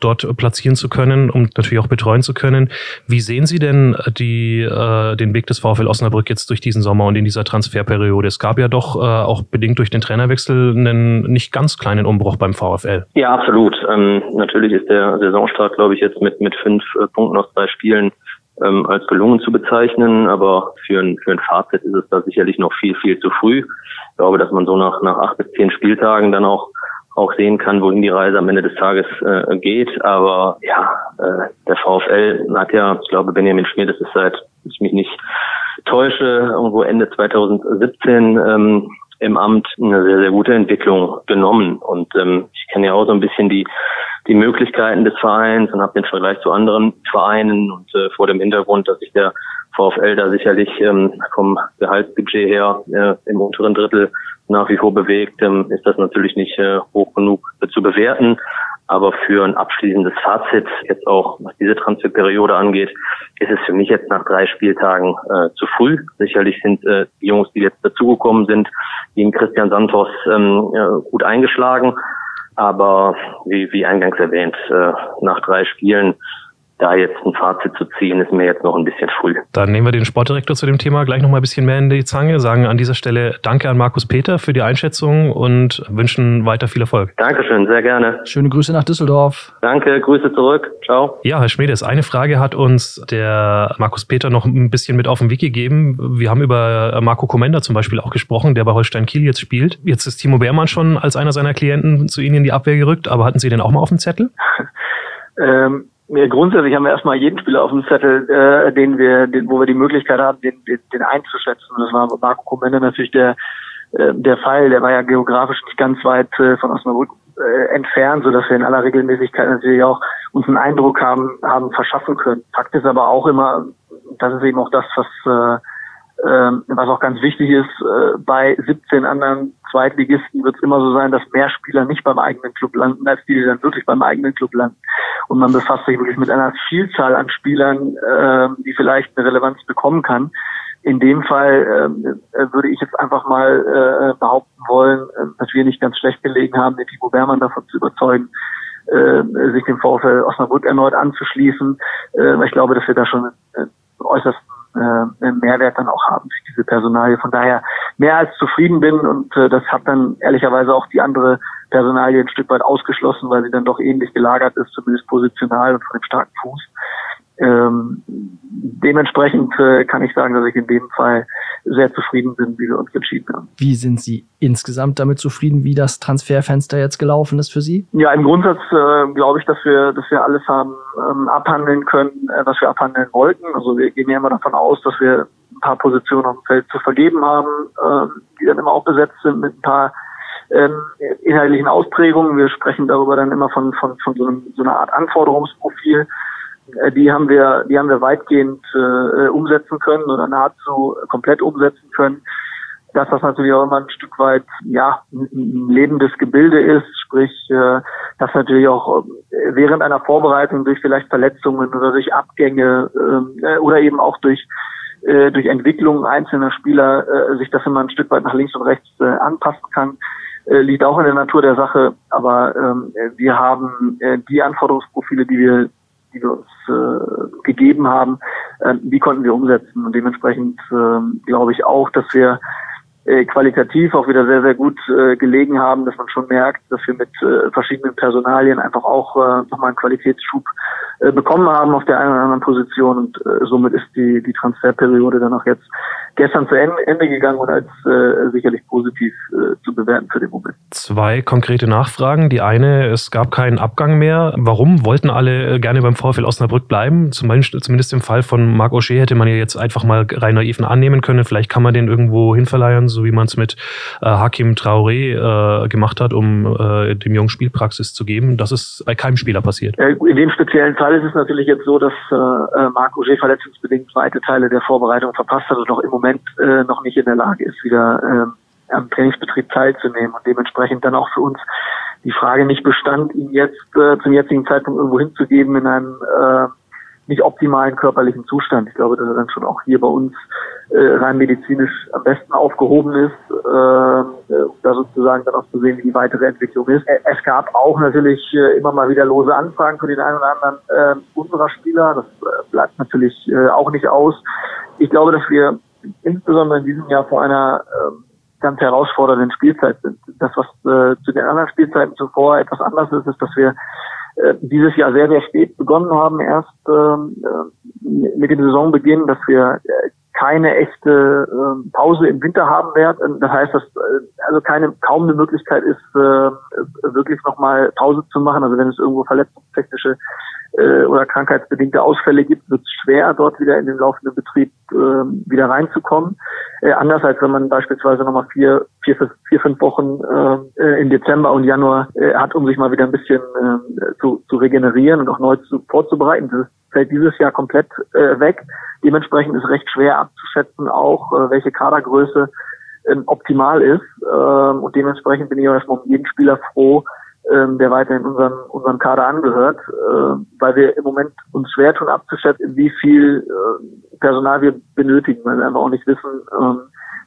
dort platzieren zu können, um natürlich auch betreuen zu können. Wie sehen Sie denn die, äh, den Weg des VfL Osnabrück jetzt durch diesen Sommer und in dieser Transferperiode? Es gab ja doch äh, auch bedingt durch den Trainerwechsel einen nicht ganz kleinen Umbruch beim VfL. Ja, absolut. Ähm, natürlich ist der Saisonstart, glaube ich, jetzt mit, mit fünf äh, Punkten aus drei Spielen ähm, als gelungen zu bezeichnen, aber für ein, für ein Fazit ist es da sicherlich noch viel, viel zu früh. Ich glaube, dass man so nach, nach acht bis zehn Spieltagen dann auch auch sehen kann, wohin die Reise am Ende des Tages äh, geht. Aber ja, äh, der VfL hat ja, ich glaube, Benjamin Schmidt, das ist seit, ich mich nicht täusche, irgendwo Ende 2017 ähm, im Amt eine sehr, sehr gute Entwicklung genommen. Und ähm, ich kenne ja auch so ein bisschen die, die Möglichkeiten des Vereins und habe den Vergleich zu anderen Vereinen und äh, vor dem Hintergrund, dass sich der VfL da sicherlich ähm, vom Gehaltsbudget her äh, im unteren Drittel nach wie vor bewegt, ähm, ist das natürlich nicht äh, hoch genug äh, zu bewerten. Aber für ein abschließendes Fazit, jetzt auch was diese Transferperiode angeht, ist es für mich jetzt nach drei Spieltagen äh, zu früh. Sicherlich sind äh, die Jungs, die jetzt dazugekommen sind, in Christian Santos, ähm, äh, gut eingeschlagen. Aber wie, wie eingangs erwähnt, äh, nach drei Spielen da jetzt ein Fazit zu ziehen, ist mir jetzt noch ein bisschen früh. Dann nehmen wir den Sportdirektor zu dem Thema gleich noch mal ein bisschen mehr in die Zange, sagen an dieser Stelle Danke an Markus Peter für die Einschätzung und wünschen weiter viel Erfolg. Dankeschön, sehr gerne. Schöne Grüße nach Düsseldorf. Danke, Grüße zurück. Ciao. Ja, Herr Schmedes, eine Frage hat uns der Markus Peter noch ein bisschen mit auf den Weg gegeben. Wir haben über Marco Komenda zum Beispiel auch gesprochen, der bei Holstein Kiel jetzt spielt. Jetzt ist Timo Beermann schon als einer seiner Klienten zu Ihnen in die Abwehr gerückt, aber hatten Sie den auch mal auf dem Zettel? <laughs> ähm ja, grundsätzlich haben wir erstmal jeden Spieler auf dem Zettel, äh, den wir, den, wo wir die Möglichkeit haben, den, den, den einzuschätzen. Das war Marco Komende natürlich der, äh, der Fall. Der war ja geografisch nicht ganz weit äh, von Osnabrück äh, entfernt, so dass wir in aller Regelmäßigkeit natürlich auch uns einen Eindruck haben, haben verschaffen können. Fakt ist aber auch immer, das ist eben auch das, was äh, ähm, was auch ganz wichtig ist, äh, bei 17 anderen Zweitligisten wird es immer so sein, dass mehr Spieler nicht beim eigenen Club landen, als die, die dann wirklich beim eigenen Club landen. Und man befasst sich wirklich mit einer Vielzahl an Spielern, äh, die vielleicht eine Relevanz bekommen kann. In dem Fall äh, würde ich jetzt einfach mal äh, behaupten wollen, äh, dass wir nicht ganz schlecht gelegen haben, den Timo Bermann davon zu überzeugen, äh, sich dem VfL Osnabrück erneut anzuschließen. Äh, ich glaube, dass wir da schon äh, äußerst äh, Mehrwert dann auch haben für diese Personalie. Von daher mehr als zufrieden bin und äh, das hat dann ehrlicherweise auch die andere Personalie ein Stück weit ausgeschlossen, weil sie dann doch ähnlich gelagert ist, zumindest positional und von dem starken Fuß. Ähm, dementsprechend äh, kann ich sagen, dass ich in dem Fall sehr zufrieden bin, wie wir uns entschieden haben. Wie sind Sie insgesamt damit zufrieden, wie das Transferfenster jetzt gelaufen ist für Sie? Ja, im Grundsatz äh, glaube ich, dass wir, dass wir alles haben ähm, abhandeln können, äh, was wir abhandeln wollten. Also wir gehen ja immer davon aus, dass wir ein paar Positionen auf dem Feld zu vergeben haben, äh, die dann immer auch besetzt sind mit ein paar ähm, inhaltlichen Ausprägungen. Wir sprechen darüber dann immer von, von, von so, einem, so einer Art Anforderungsprofil die haben wir, die haben wir weitgehend äh, umsetzen können oder nahezu komplett umsetzen können. Dass das natürlich auch immer ein Stück weit ja ein lebendes Gebilde ist, sprich, äh, dass natürlich auch äh, während einer Vorbereitung durch vielleicht Verletzungen oder durch Abgänge äh, oder eben auch durch äh, durch Entwicklung einzelner Spieler äh, sich das immer ein Stück weit nach links und rechts äh, anpassen kann äh, liegt auch in der Natur der Sache. Aber ähm, wir haben äh, die Anforderungsprofile, die wir die wir uns äh, gegeben haben, äh, die konnten wir umsetzen. Und dementsprechend äh, glaube ich auch, dass wir äh, qualitativ auch wieder sehr, sehr gut äh, gelegen haben, dass man schon merkt, dass wir mit äh, verschiedenen Personalien einfach auch äh, nochmal einen Qualitätsschub äh, bekommen haben auf der einen oder anderen Position und äh, somit ist die, die Transferperiode dann auch jetzt gestern zu Ende gegangen und als äh, sicherlich positiv äh, zu bewerten für den Moment. Zwei konkrete Nachfragen. Die eine, es gab keinen Abgang mehr. Warum wollten alle gerne beim VfL Osnabrück bleiben? Zumindest im Fall von Marc O'Shea hätte man ja jetzt einfach mal rein naiv annehmen können. Vielleicht kann man den irgendwo hinverleihen, so wie man es mit äh, Hakim Traoré äh, gemacht hat, um äh, dem jungen Spielpraxis zu geben. Das ist bei keinem Spieler passiert. In dem speziellen Fall ist es natürlich jetzt so, dass äh, äh Marc Auger verletzungsbedingt weite Teile der Vorbereitung verpasst hat und noch im Moment äh, noch nicht in der Lage ist, wieder äh, am Trainingsbetrieb teilzunehmen und dementsprechend dann auch für uns die Frage nicht bestand, ihn jetzt äh, zum jetzigen Zeitpunkt irgendwo hinzugeben in einem äh, nicht optimalen körperlichen Zustand. Ich glaube, dass er dann schon auch hier bei uns äh, rein medizinisch am besten aufgehoben ist, äh, da sozusagen dann auch zu sehen, wie die weitere Entwicklung ist. Es gab auch natürlich äh, immer mal wieder lose Anfragen für den einen oder anderen äh, unserer Spieler. Das äh, bleibt natürlich äh, auch nicht aus. Ich glaube, dass wir insbesondere in diesem Jahr vor einer äh, ganz herausfordernden Spielzeit sind. Das, was äh, zu den anderen Spielzeiten zuvor etwas anders ist, ist, dass wir dieses Jahr sehr, sehr spät begonnen haben, erst ähm, äh, mit dem Saisonbeginn, dass wir äh, keine echte äh, Pause im Winter haben werden. Das heißt, dass äh, also keine kaum eine Möglichkeit ist, äh, wirklich nochmal Pause zu machen. Also wenn es irgendwo verletzungstechnische äh, oder krankheitsbedingte Ausfälle gibt, wird es schwer, dort wieder in den laufenden Betrieb äh, wieder reinzukommen. Äh, anders als wenn man beispielsweise nochmal vier, vier, vier, fünf Wochen äh, im Dezember und Januar äh, hat, um sich mal wieder ein bisschen äh, zu, zu regenerieren und auch neu zu, vorzubereiten. Das fällt dieses Jahr komplett äh, weg. Dementsprechend ist recht schwer abzuschätzen, auch äh, welche Kadergröße äh, optimal ist. Ähm, und dementsprechend bin ich auch erstmal um jeden Spieler froh, ähm, der weiterhin unseren, unserem Kader angehört, äh, weil wir im Moment uns schwer tun abzuschätzen, wie viel äh, Personal wir benötigen, weil wir einfach auch nicht wissen, ähm,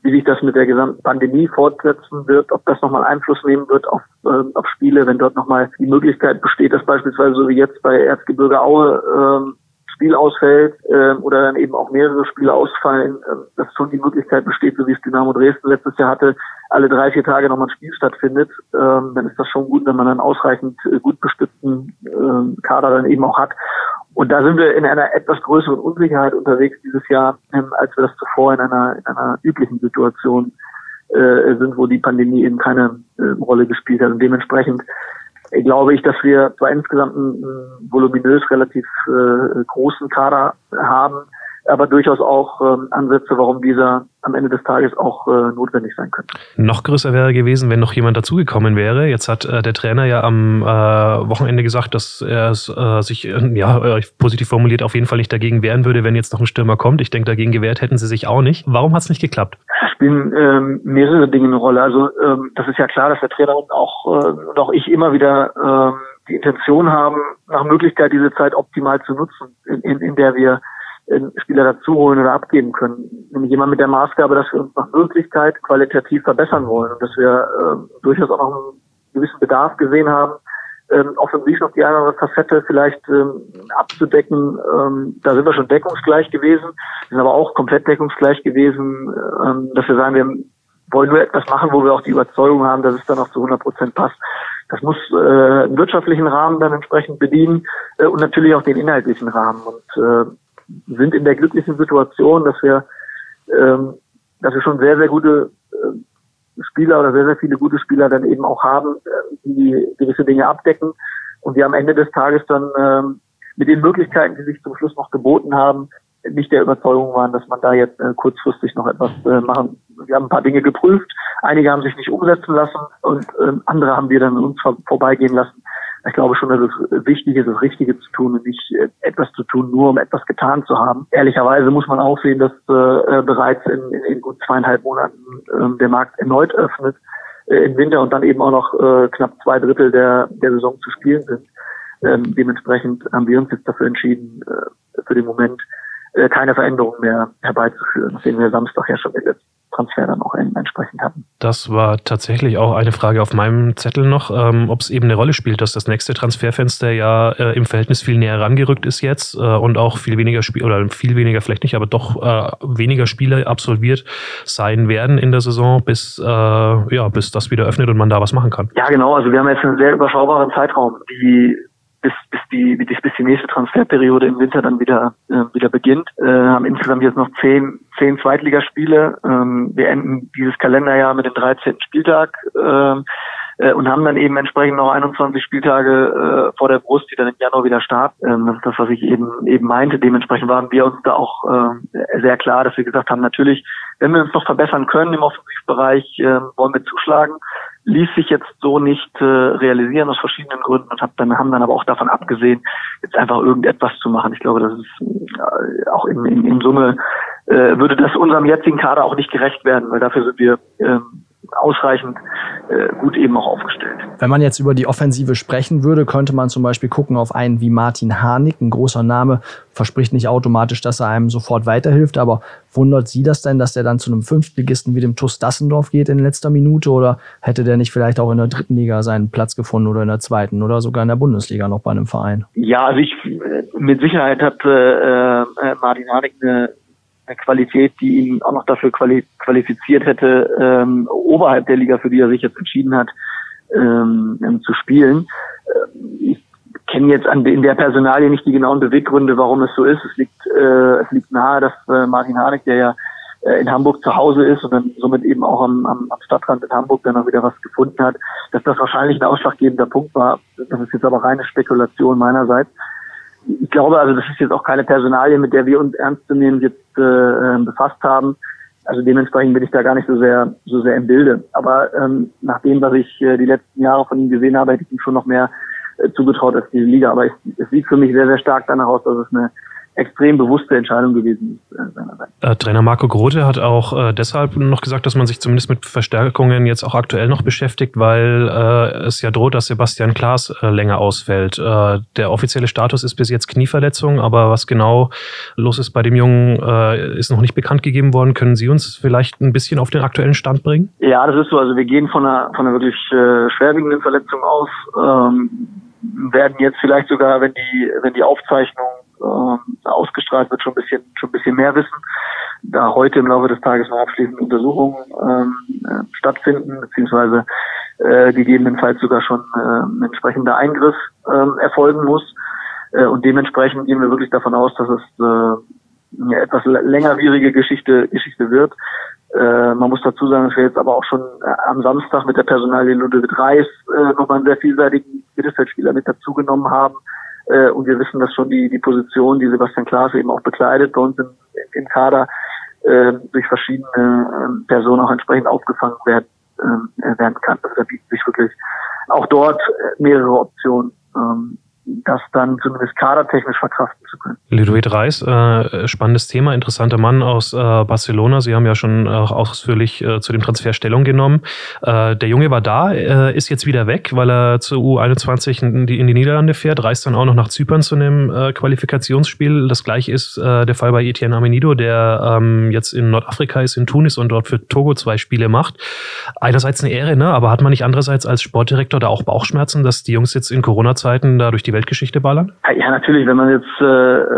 wie sich das mit der gesamten Pandemie fortsetzen wird, ob das nochmal Einfluss nehmen wird auf, äh, auf Spiele, wenn dort nochmal die Möglichkeit besteht, dass beispielsweise so wie jetzt bei Erzgebirge Aue ähm, Spiel ausfällt äh, oder dann eben auch mehrere Spiele ausfallen, äh, dass schon die Möglichkeit besteht, so wie es Dynamo Dresden letztes Jahr hatte, alle drei, vier Tage nochmal ein Spiel stattfindet, ähm, dann ist das schon gut, wenn man einen ausreichend äh, gut bestückten äh, Kader dann eben auch hat. Und da sind wir in einer etwas größeren Unsicherheit unterwegs dieses Jahr, ähm, als wir das zuvor in einer, in einer üblichen Situation äh, sind, wo die Pandemie eben keine äh, Rolle gespielt hat. Und dementsprechend glaube ich, dass wir zwar insgesamt einen, einen voluminös relativ äh, großen Kader haben, aber durchaus auch ähm, Ansätze, warum dieser am Ende des Tages auch äh, notwendig sein könnte. Noch größer wäre gewesen, wenn noch jemand dazugekommen wäre. Jetzt hat äh, der Trainer ja am äh, Wochenende gesagt, dass er äh, sich, äh, ja, äh, positiv formuliert, auf jeden Fall nicht dagegen wehren würde, wenn jetzt noch ein Stürmer kommt. Ich denke, dagegen gewehrt hätten sie sich auch nicht. Warum hat es nicht geklappt? Es spielen ähm, mehrere Dinge eine Rolle. Also ähm, das ist ja klar, dass der Trainer und auch, und auch ich immer wieder ähm, die Intention haben, nach Möglichkeit diese Zeit optimal zu nutzen, in, in, in der wir Spieler dazu holen oder abgeben können. Nämlich immer mit der Maßgabe, dass wir uns nach Möglichkeit qualitativ verbessern wollen und dass wir äh, durchaus auch noch einen gewissen Bedarf gesehen haben, ähm, offensiv noch die eine oder andere Facette vielleicht ähm, abzudecken. Ähm, da sind wir schon deckungsgleich gewesen, sind aber auch komplett deckungsgleich gewesen, ähm, dass wir sagen, wir wollen nur etwas machen, wo wir auch die Überzeugung haben, dass es dann auch zu 100 Prozent passt. Das muss äh, einen wirtschaftlichen Rahmen dann entsprechend bedienen äh, und natürlich auch den inhaltlichen Rahmen. Und äh, sind in der glücklichen Situation, dass wir, ähm, dass wir schon sehr, sehr gute äh, Spieler oder sehr, sehr viele gute Spieler dann eben auch haben, äh, die gewisse Dinge abdecken und die am Ende des Tages dann ähm, mit den Möglichkeiten, die sich zum Schluss noch geboten haben, nicht der Überzeugung waren, dass man da jetzt äh, kurzfristig noch etwas äh, machen. Wir haben ein paar Dinge geprüft, einige haben sich nicht umsetzen lassen und äh, andere haben wir dann uns vor vorbeigehen lassen ich glaube schon, dass es wichtig ist, das Richtige zu tun und nicht äh, etwas zu tun, nur um etwas getan zu haben. Ehrlicherweise muss man auch sehen, dass äh, bereits in, in, in, gut zweieinhalb Monaten äh, der Markt erneut öffnet äh, im Winter und dann eben auch noch äh, knapp zwei Drittel der, der Saison zu spielen sind. Ähm, dementsprechend haben wir uns jetzt dafür entschieden, äh, für den Moment äh, keine Veränderung mehr herbeizuführen. Sehen wir Samstag ja schon mit letzten Transfer dann auch entsprechend hatten. Das war tatsächlich auch eine Frage auf meinem Zettel noch, ähm, ob es eben eine Rolle spielt, dass das nächste Transferfenster ja äh, im Verhältnis viel näher rangerückt ist jetzt äh, und auch viel weniger Spiel oder viel weniger vielleicht nicht, aber doch äh, weniger Spiele absolviert sein werden in der Saison, bis äh, ja bis das wieder öffnet und man da was machen kann. Ja, genau. Also wir haben jetzt einen sehr überschaubaren Zeitraum, die bis, bis, die, bis, bis die nächste Transferperiode im Winter dann wieder, äh, wieder beginnt. Äh, haben insgesamt jetzt noch zehn, zehn Zweitligaspiele. Ähm, wir enden dieses Kalenderjahr mit dem 13. Spieltag äh, äh, und haben dann eben entsprechend noch 21 Spieltage äh, vor der Brust, die dann im Januar wieder starten. Ähm, das ist das, was ich eben eben meinte. Dementsprechend waren wir uns da auch äh, sehr klar, dass wir gesagt haben, natürlich, wenn wir uns noch verbessern können im Offensivbereich, äh, wollen wir zuschlagen ließ sich jetzt so nicht äh, realisieren aus verschiedenen Gründen und hab dann, haben dann aber auch davon abgesehen, jetzt einfach irgendetwas zu machen. Ich glaube, das ist äh, auch in, in, in Summe äh, würde das unserem jetzigen Kader auch nicht gerecht werden, weil dafür sind wir ähm, ausreichend äh, gut eben auch aufgestellt. Wenn man jetzt über die Offensive sprechen würde, könnte man zum Beispiel gucken auf einen wie Martin Harnik, ein großer Name, verspricht nicht automatisch, dass er einem sofort weiterhilft, aber wundert Sie das denn, dass der dann zu einem Fünftligisten wie dem TuS Dassendorf geht in letzter Minute oder hätte der nicht vielleicht auch in der dritten Liga seinen Platz gefunden oder in der zweiten oder sogar in der Bundesliga noch bei einem Verein? Ja, also ich mit Sicherheit hat äh, äh Martin Harnik eine Qualität, die ihn auch noch dafür quali qualifiziert hätte, ähm, oberhalb der Liga, für die er sich jetzt entschieden hat, ähm, ähm zu spielen. Äh, ich kenne jetzt an, in der Personalie nicht die genauen Beweggründe, warum es so ist. Es liegt, äh, es liegt nahe, dass äh, Martin Harnik, der ja äh, in Hamburg zu Hause ist und dann somit eben auch am, am, am Stadtrand in Hamburg dann auch wieder was gefunden hat, dass das wahrscheinlich ein ausschlaggebender Punkt war. Das ist jetzt aber reine Spekulation meinerseits ich glaube, also das ist jetzt auch keine Personalie, mit der wir uns ernst zu nehmen jetzt äh, ähm, befasst haben. Also dementsprechend bin ich da gar nicht so sehr so sehr im Bilde. Aber ähm, nach dem, was ich äh, die letzten Jahre von ihm gesehen habe, hätte ich ihm schon noch mehr äh, zugetraut als diese Liga. Aber es, es sieht für mich sehr, sehr stark danach aus, dass es eine extrem bewusste Entscheidung gewesen ist äh. Äh, Trainer Marco Grote hat auch äh, deshalb noch gesagt, dass man sich zumindest mit Verstärkungen jetzt auch aktuell noch beschäftigt, weil äh, es ja droht, dass Sebastian Klaas äh, länger ausfällt. Äh, der offizielle Status ist bis jetzt Knieverletzung, aber was genau los ist bei dem Jungen, ist noch nicht bekannt gegeben worden. Können Sie uns vielleicht ein bisschen auf den aktuellen Stand bringen? Ja, das ist so. Also wir gehen von einer, von einer wirklich schwerwiegenden Verletzung aus. Ähm, werden jetzt vielleicht sogar, wenn die, wenn die Aufzeichnung äh, ausgestrahlt wird, schon ein bisschen, schon ein bisschen mehr wissen. Da heute im Laufe des Tages noch abschließende Untersuchungen ähm, äh, stattfinden, beziehungsweise äh, gegebenenfalls sogar schon äh, entsprechender Eingriff äh, erfolgen muss. Äh, und dementsprechend gehen wir wirklich davon aus, dass es äh, eine etwas längerwierige Geschichte, Geschichte wird. Äh, man muss dazu sagen, dass wir jetzt aber auch schon äh, am Samstag mit der Personalie Ludwig Reis äh, nochmal einen sehr vielseitigen Mittelfeldspieler mit dazugenommen haben, äh, und wir wissen, dass schon die, die Position, die Sebastian Klaas eben auch bekleidet bei uns im, im Kader, äh, durch verschiedene äh, Personen auch entsprechend aufgefangen werden, äh, werden kann. Also da bieten sich wirklich auch dort mehrere Optionen. Ähm, das dann zumindest kadertechnisch verkraften zu können. Ludovic Reis, äh, spannendes Thema, interessanter Mann aus äh, Barcelona. Sie haben ja schon äh, ausführlich äh, zu dem Transfer Stellung genommen. Äh, der Junge war da, äh, ist jetzt wieder weg, weil er zur U21 in die, in die Niederlande fährt, reist dann auch noch nach Zypern zu einem äh, Qualifikationsspiel. Das gleiche ist äh, der Fall bei Etienne Amenido, der ähm, jetzt in Nordafrika ist, in Tunis und dort für Togo zwei Spiele macht. Einerseits eine Ehre, ne? aber hat man nicht andererseits als Sportdirektor da auch Bauchschmerzen, dass die Jungs jetzt in Corona-Zeiten da durch die Welt Weltgeschichte ballern? Ja, natürlich. Wenn man jetzt äh,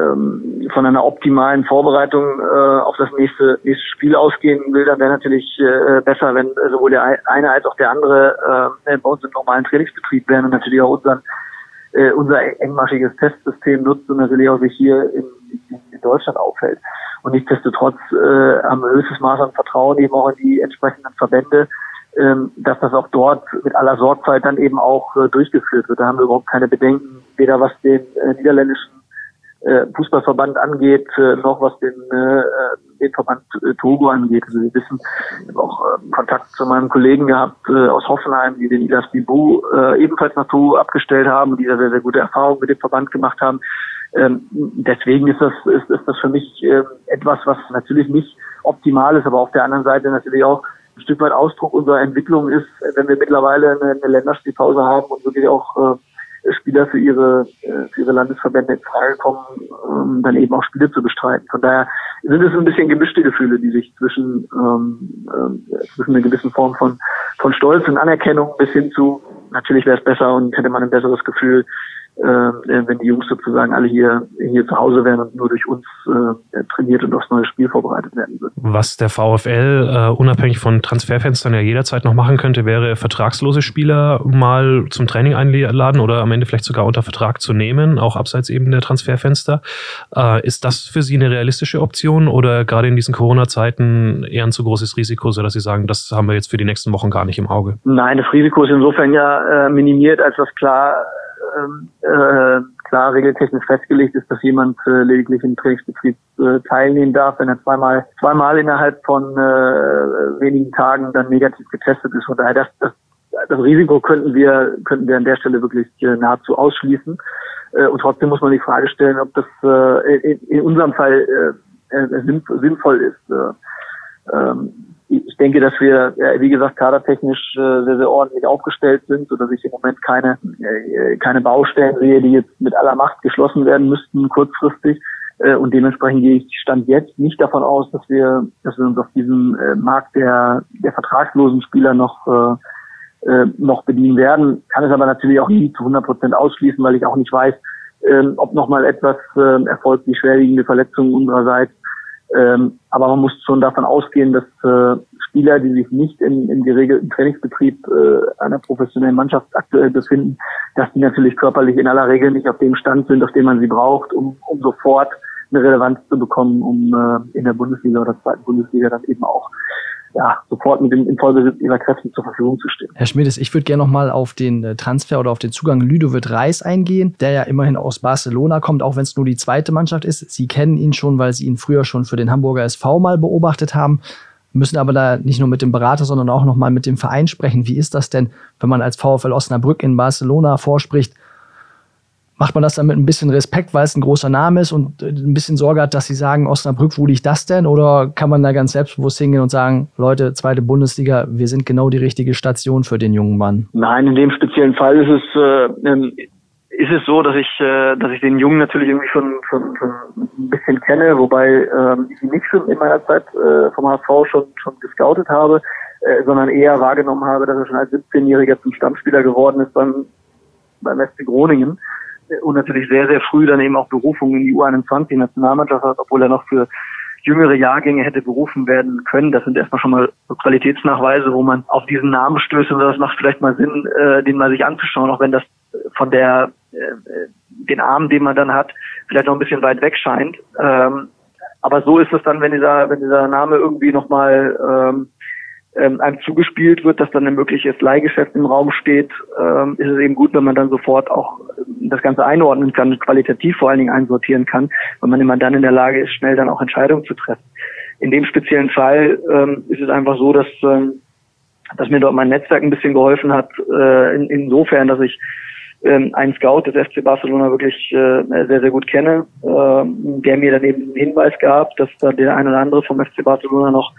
ähm, von einer optimalen Vorbereitung äh, auf das nächste, nächste Spiel ausgehen will, dann wäre natürlich äh, besser, wenn sowohl der eine als auch der andere äh, bei uns im normalen Trainingsbetrieb wären und natürlich auch unseren, äh, unser engmaschiges Testsystem nutzt und natürlich auch sich hier in, in Deutschland aufhält. Und nichtsdestotrotz äh, haben wir höchstes Maß an Vertrauen eben auch in die entsprechenden Verbände, ähm, dass das auch dort mit aller Sorgfalt dann eben auch äh, durchgeführt wird. Da haben wir überhaupt keine Bedenken, weder was den äh, niederländischen Fußballverband angeht, äh, noch was den, äh, den Verband äh, Togo angeht. Also wir wissen, ich habe auch äh, Kontakt zu meinem Kollegen gehabt äh, aus Hoffenheim, die den Ilas Bibu äh, ebenfalls nach Togo abgestellt haben, die da sehr, sehr gute Erfahrungen mit dem Verband gemacht haben. Ähm, deswegen ist das, ist, ist das für mich äh, etwas, was natürlich nicht optimal ist, aber auf der anderen Seite natürlich auch ein Stück weit Ausdruck unserer Entwicklung ist, wenn wir mittlerweile eine, eine Länderspielpause haben und wirklich auch äh, Spieler für ihre, äh, für ihre Landesverbände in Frage kommen, ähm, dann eben auch Spiele zu bestreiten. Von daher sind es ein bisschen gemischte Gefühle, die sich zwischen, ähm, äh, zwischen einer gewissen Form von, von Stolz und Anerkennung bis hin zu, natürlich wäre es besser und hätte man ein besseres Gefühl, äh, wenn die Jungs sozusagen alle hier, hier zu Hause wären und nur durch uns äh, trainiert und aufs neue Spiel vorbereitet werden würden. Was der VfL äh, unabhängig von Transferfenstern ja jederzeit noch machen könnte, wäre vertragslose Spieler mal zum Training einladen oder am Ende vielleicht sogar unter Vertrag zu nehmen, auch abseits eben der Transferfenster. Äh, ist das für Sie eine realistische Option oder gerade in diesen Corona-Zeiten eher ein zu großes Risiko, sodass Sie sagen, das haben wir jetzt für die nächsten Wochen gar nicht im Auge? Nein, das Risiko ist insofern ja äh, minimiert, als das klar ähm, äh, klar regeltechnisch festgelegt ist, dass jemand äh, lediglich im Trainingsbetrieb äh, teilnehmen darf, wenn er zweimal zweimal innerhalb von äh, wenigen Tagen dann negativ getestet ist. Von daher das, das, das Risiko könnten wir könnten wir an der Stelle wirklich äh, nahezu ausschließen. Äh, und trotzdem muss man die Frage stellen, ob das in, in unserem Fall sinnvoll ist. Äh, ähm, ich denke, dass wir, wie gesagt, kadertechnisch äh, sehr, sehr ordentlich aufgestellt sind, so dass ich im Moment keine, äh, keine Baustellen sehe, die jetzt mit aller Macht geschlossen werden müssten kurzfristig. Äh, und dementsprechend gehe ich Stand jetzt nicht davon aus, dass wir, dass wir uns auf diesem Markt der, der vertragslosen Spieler noch, noch bedienen werden. Kann es aber natürlich auch nie zu 100 Prozent ausschließen, weil ich auch nicht weiß, ähm, ob nochmal etwas erfolgt, wie schwerwiegende Verletzungen unsererseits ähm, aber man muss schon davon ausgehen, dass äh, Spieler, die sich nicht in, im geregelten Trainingsbetrieb äh, einer professionellen Mannschaft aktuell befinden, dass die natürlich körperlich in aller Regel nicht auf dem Stand sind, auf dem man sie braucht, um, um sofort eine Relevanz zu bekommen, um äh, in der Bundesliga oder zweiten Bundesliga dann eben auch ja, sofort mit dem in Vollbesitz ihrer Kräfte zur Verfügung zu stehen. Herr Schmidt, ich würde gerne nochmal auf den äh, Transfer oder auf den Zugang Ludovic Reis eingehen, der ja immerhin aus Barcelona kommt, auch wenn es nur die zweite Mannschaft ist. Sie kennen ihn schon, weil Sie ihn früher schon für den Hamburger SV mal beobachtet haben müssen aber da nicht nur mit dem Berater, sondern auch nochmal mit dem Verein sprechen. Wie ist das denn, wenn man als VfL Osnabrück in Barcelona vorspricht? Macht man das dann mit ein bisschen Respekt, weil es ein großer Name ist und ein bisschen Sorge hat, dass sie sagen, Osnabrück, wo liegt das denn? Oder kann man da ganz selbstbewusst hingehen und sagen, Leute, zweite Bundesliga, wir sind genau die richtige Station für den jungen Mann? Nein, in dem speziellen Fall ist es, äh, ähm, ist es so, dass ich, äh, dass ich den Jungen natürlich irgendwie schon, schon, schon ein bisschen kenne, wobei äh, ich ihn nicht schon in meiner Zeit äh, vom HSV schon, schon gescoutet habe, äh, sondern eher wahrgenommen habe, dass er schon als 17-Jähriger zum Stammspieler geworden ist beim, beim FC Groningen und natürlich sehr, sehr früh dann eben auch Berufung in die U21-Nationalmannschaft hat, obwohl er noch für jüngere Jahrgänge hätte berufen werden können. Das sind erstmal schon mal Qualitätsnachweise, wo man auf diesen Namen stößt und das macht vielleicht mal Sinn, äh, den mal sich anzuschauen, auch wenn das von der äh, den Arm, den man dann hat, vielleicht noch ein bisschen weit weg scheint. Ähm, aber so ist es dann, wenn dieser, wenn dieser Name irgendwie nochmal ähm, ähm, einem zugespielt wird, dass dann ein mögliches Leihgeschäft im Raum steht, ähm, ist es eben gut, wenn man dann sofort auch ähm, das Ganze einordnen kann, qualitativ vor allen Dingen einsortieren kann, weil man immer dann in der Lage ist, schnell dann auch Entscheidungen zu treffen. In dem speziellen Fall ähm, ist es einfach so, dass, ähm, dass mir dort mein Netzwerk ein bisschen geholfen hat, äh, in, insofern, dass ich ähm, einen Scout des FC Barcelona wirklich äh, sehr, sehr gut kenne, äh, der mir dann eben einen Hinweis gab, dass da der eine oder andere vom FC Barcelona noch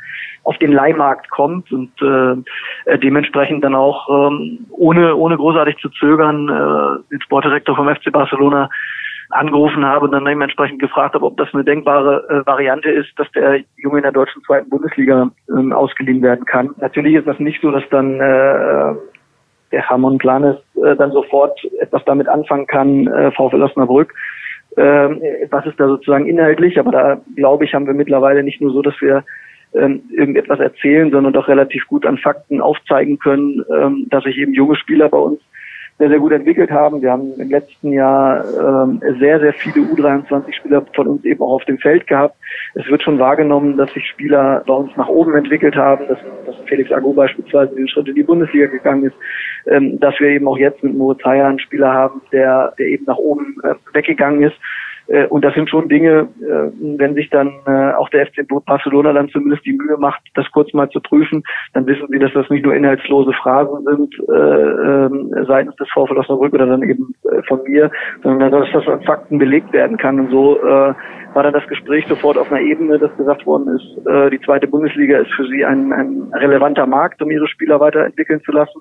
auf den Leihmarkt kommt und äh, dementsprechend dann auch ähm, ohne, ohne großartig zu zögern äh, den Sportdirektor vom FC Barcelona angerufen habe und dann dementsprechend gefragt habe, ob das eine denkbare äh, Variante ist, dass der Junge in der deutschen zweiten Bundesliga ähm, ausgeliehen werden kann. Natürlich ist das nicht so, dass dann äh, der Hamon Planes äh, dann sofort etwas damit anfangen kann, äh, VfL Osnabrück. Ähm, was ist da sozusagen inhaltlich? Aber da glaube ich, haben wir mittlerweile nicht nur so, dass wir ähm, irgendetwas erzählen, sondern doch relativ gut an Fakten aufzeigen können, ähm, dass sich eben junge Spieler bei uns sehr, sehr gut entwickelt haben. Wir haben im letzten Jahr ähm, sehr, sehr viele U23-Spieler von uns eben auch auf dem Feld gehabt. Es wird schon wahrgenommen, dass sich Spieler bei uns nach oben entwickelt haben, dass, dass Felix Agu beispielsweise den Schritt in die Bundesliga gegangen ist, ähm, dass wir eben auch jetzt mit Moritz Heyer einen Spieler haben, der, der eben nach oben äh, weggegangen ist. Äh, und das sind schon Dinge, äh, wenn sich dann äh, auch der FC Barcelona dann zumindest die Mühe macht, das kurz mal zu prüfen, dann wissen sie, dass das nicht nur inhaltslose Phrasen sind äh, äh, seitens des VfL Osnabrück oder dann eben von mir, sondern dass das an Fakten belegt werden kann. Und so war dann das Gespräch sofort auf einer Ebene, dass gesagt worden ist, die zweite Bundesliga ist für sie ein, ein relevanter Markt, um ihre Spieler weiterentwickeln zu lassen.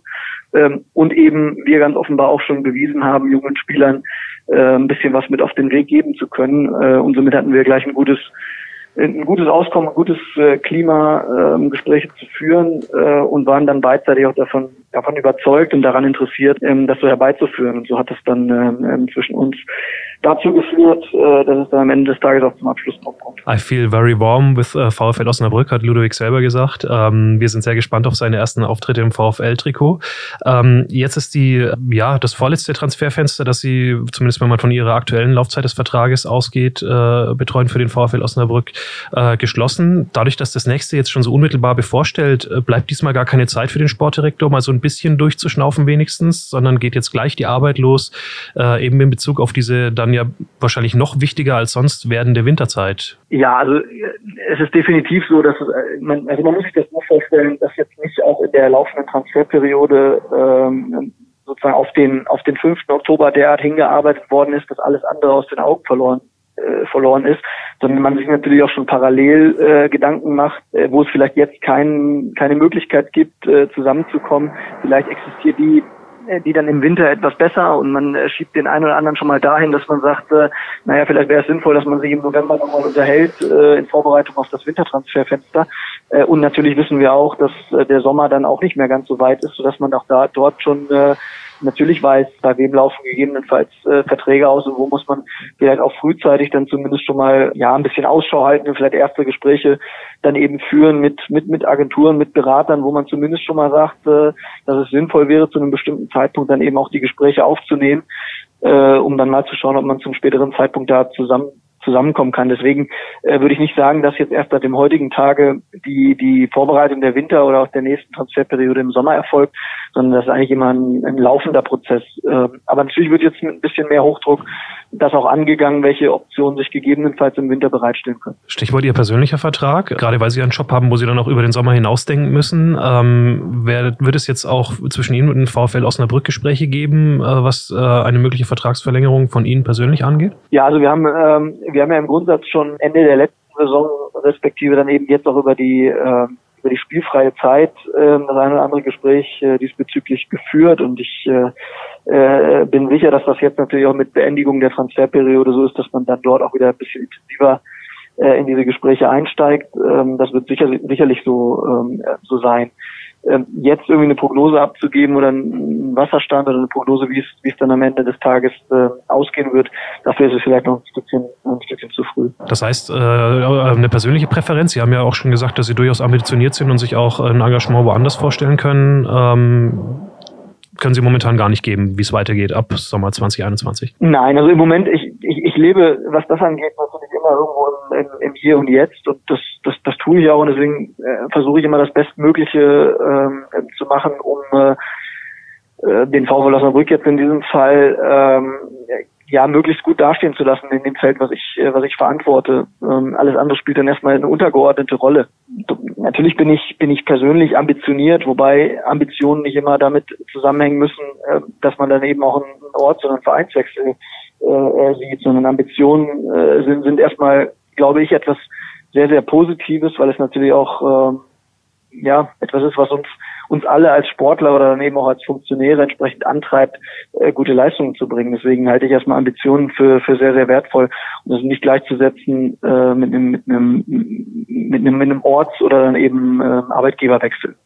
Ähm, und eben wir ganz offenbar auch schon bewiesen haben, jungen Spielern äh, ein bisschen was mit auf den Weg geben zu können. Äh, und somit hatten wir gleich ein gutes ein gutes Auskommen, ein gutes äh, Klima, äh, Gespräche zu führen äh, und waren dann beidseitig auch davon, davon überzeugt und daran interessiert, ähm, das so herbeizuführen. Und so hat es dann ähm, ähm zwischen uns dazu geführt, äh, dass es dann am Ende des Tages auch zum Abschlusspunkt kommt. I feel very warm with uh, VfL Osnabrück, hat Ludovic selber gesagt. Ähm, wir sind sehr gespannt auf seine ersten Auftritte im VfL-Trikot. Ähm, jetzt ist die, ja, das vorletzte Transferfenster, das Sie, zumindest wenn man von Ihrer aktuellen Laufzeit des Vertrages ausgeht, äh, betreuen für den VfL Osnabrück, äh, geschlossen. Dadurch, dass das nächste jetzt schon so unmittelbar bevorstellt, äh, bleibt diesmal gar keine Zeit für den Sportdirektor, mal so ein bisschen durchzuschnaufen wenigstens, sondern geht jetzt gleich die Arbeit los, äh, eben in Bezug auf diese dann ja wahrscheinlich noch wichtiger als sonst werdende Winterzeit. Ja, also es ist definitiv so, dass äh, man, also man muss sich das nur vorstellen, dass jetzt nicht auch in der laufenden Transferperiode ähm, sozusagen auf den auf den 5. Oktober derart hingearbeitet worden ist, dass alles andere aus den Augen verloren äh, verloren ist, sondern man sich natürlich auch schon parallel äh, Gedanken macht, äh, wo es vielleicht jetzt kein, keine Möglichkeit gibt, äh, zusammenzukommen. Vielleicht existiert die äh, die dann im Winter etwas besser und man äh, schiebt den einen oder anderen schon mal dahin, dass man sagt, äh, naja, vielleicht wäre es sinnvoll, dass man sich im November nochmal unterhält äh, in Vorbereitung auf das Wintertransferfenster. Äh, und natürlich wissen wir auch, dass äh, der Sommer dann auch nicht mehr ganz so weit ist, sodass man auch da dort schon äh, natürlich weiß, bei wem laufen gegebenenfalls äh, Verträge aus und wo muss man vielleicht auch frühzeitig dann zumindest schon mal ja ein bisschen Ausschau halten und vielleicht erste Gespräche dann eben führen mit mit mit Agenturen, mit Beratern, wo man zumindest schon mal sagt, äh, dass es sinnvoll wäre, zu einem bestimmten Zeitpunkt dann eben auch die Gespräche aufzunehmen, äh, um dann mal zu schauen, ob man zum späteren Zeitpunkt da zusammen zusammenkommen kann. Deswegen äh, würde ich nicht sagen, dass jetzt erst seit dem heutigen Tage die, die Vorbereitung der Winter- oder auch der nächsten Transferperiode im Sommer erfolgt, sondern das ist eigentlich immer ein, ein laufender Prozess. Äh, aber natürlich wird jetzt mit ein bisschen mehr Hochdruck das auch angegangen, welche Optionen sich gegebenenfalls im Winter bereitstellen können. Stichwort Ihr persönlicher Vertrag, gerade weil Sie einen Job haben, wo Sie dann auch über den Sommer hinausdenken müssen. Ähm, wer, wird es jetzt auch zwischen Ihnen und dem VfL Osnabrück Gespräche geben, äh, was äh, eine mögliche Vertragsverlängerung von Ihnen persönlich angeht? Ja, also wir haben, ähm, wir haben ja im Grundsatz schon Ende der letzten Saison respektive dann eben jetzt auch über die äh, über die spielfreie Zeit äh, das eine oder andere Gespräch äh, diesbezüglich geführt und ich äh, äh, bin sicher, dass das jetzt natürlich auch mit Beendigung der Transferperiode so ist, dass man dann dort auch wieder ein bisschen intensiver äh, in diese Gespräche einsteigt. Ähm, das wird sicher, sicherlich so, ähm, so sein. Ähm, jetzt irgendwie eine Prognose abzugeben oder einen Wasserstand oder eine Prognose, wie es, wie es dann am Ende des Tages äh, ausgehen wird, dafür ist es vielleicht noch ein Stückchen, ein Stückchen zu früh. Das heißt, äh, eine persönliche Präferenz. Sie haben ja auch schon gesagt, dass Sie durchaus ambitioniert sind und sich auch ein Engagement woanders vorstellen können. Ähm können Sie momentan gar nicht geben, wie es weitergeht ab Sommer 2021? Nein, also im Moment, ich, ich, ich lebe, was das angeht, natürlich immer irgendwo im, im, Hier und Jetzt und das, das, das tue ich auch und deswegen äh, versuche ich immer das Bestmögliche ähm, zu machen, um äh, äh den VfL Osnabrück jetzt in diesem Fall ähm, ja möglichst gut dastehen zu lassen in dem Feld, was ich äh, was ich verantworte. Ähm, alles andere spielt dann erstmal eine untergeordnete Rolle. Natürlich bin ich bin ich persönlich ambitioniert, wobei Ambitionen nicht immer damit zusammenhängen müssen, äh, dass man dann eben auch einen Ort, sondern einen Vereinswechsel äh, sieht, sondern Ambitionen äh, sind sind erstmal, glaube ich, etwas sehr sehr Positives, weil es natürlich auch äh, ja etwas ist, was uns uns alle als Sportler oder dann eben auch als Funktionäre entsprechend antreibt, äh, gute Leistungen zu bringen. Deswegen halte ich erstmal Ambitionen für, für sehr, sehr wertvoll. Und das nicht gleichzusetzen äh, mit einem, mit einem, mit einem, mit einem Orts- oder dann eben äh, Arbeitgeberwechsel.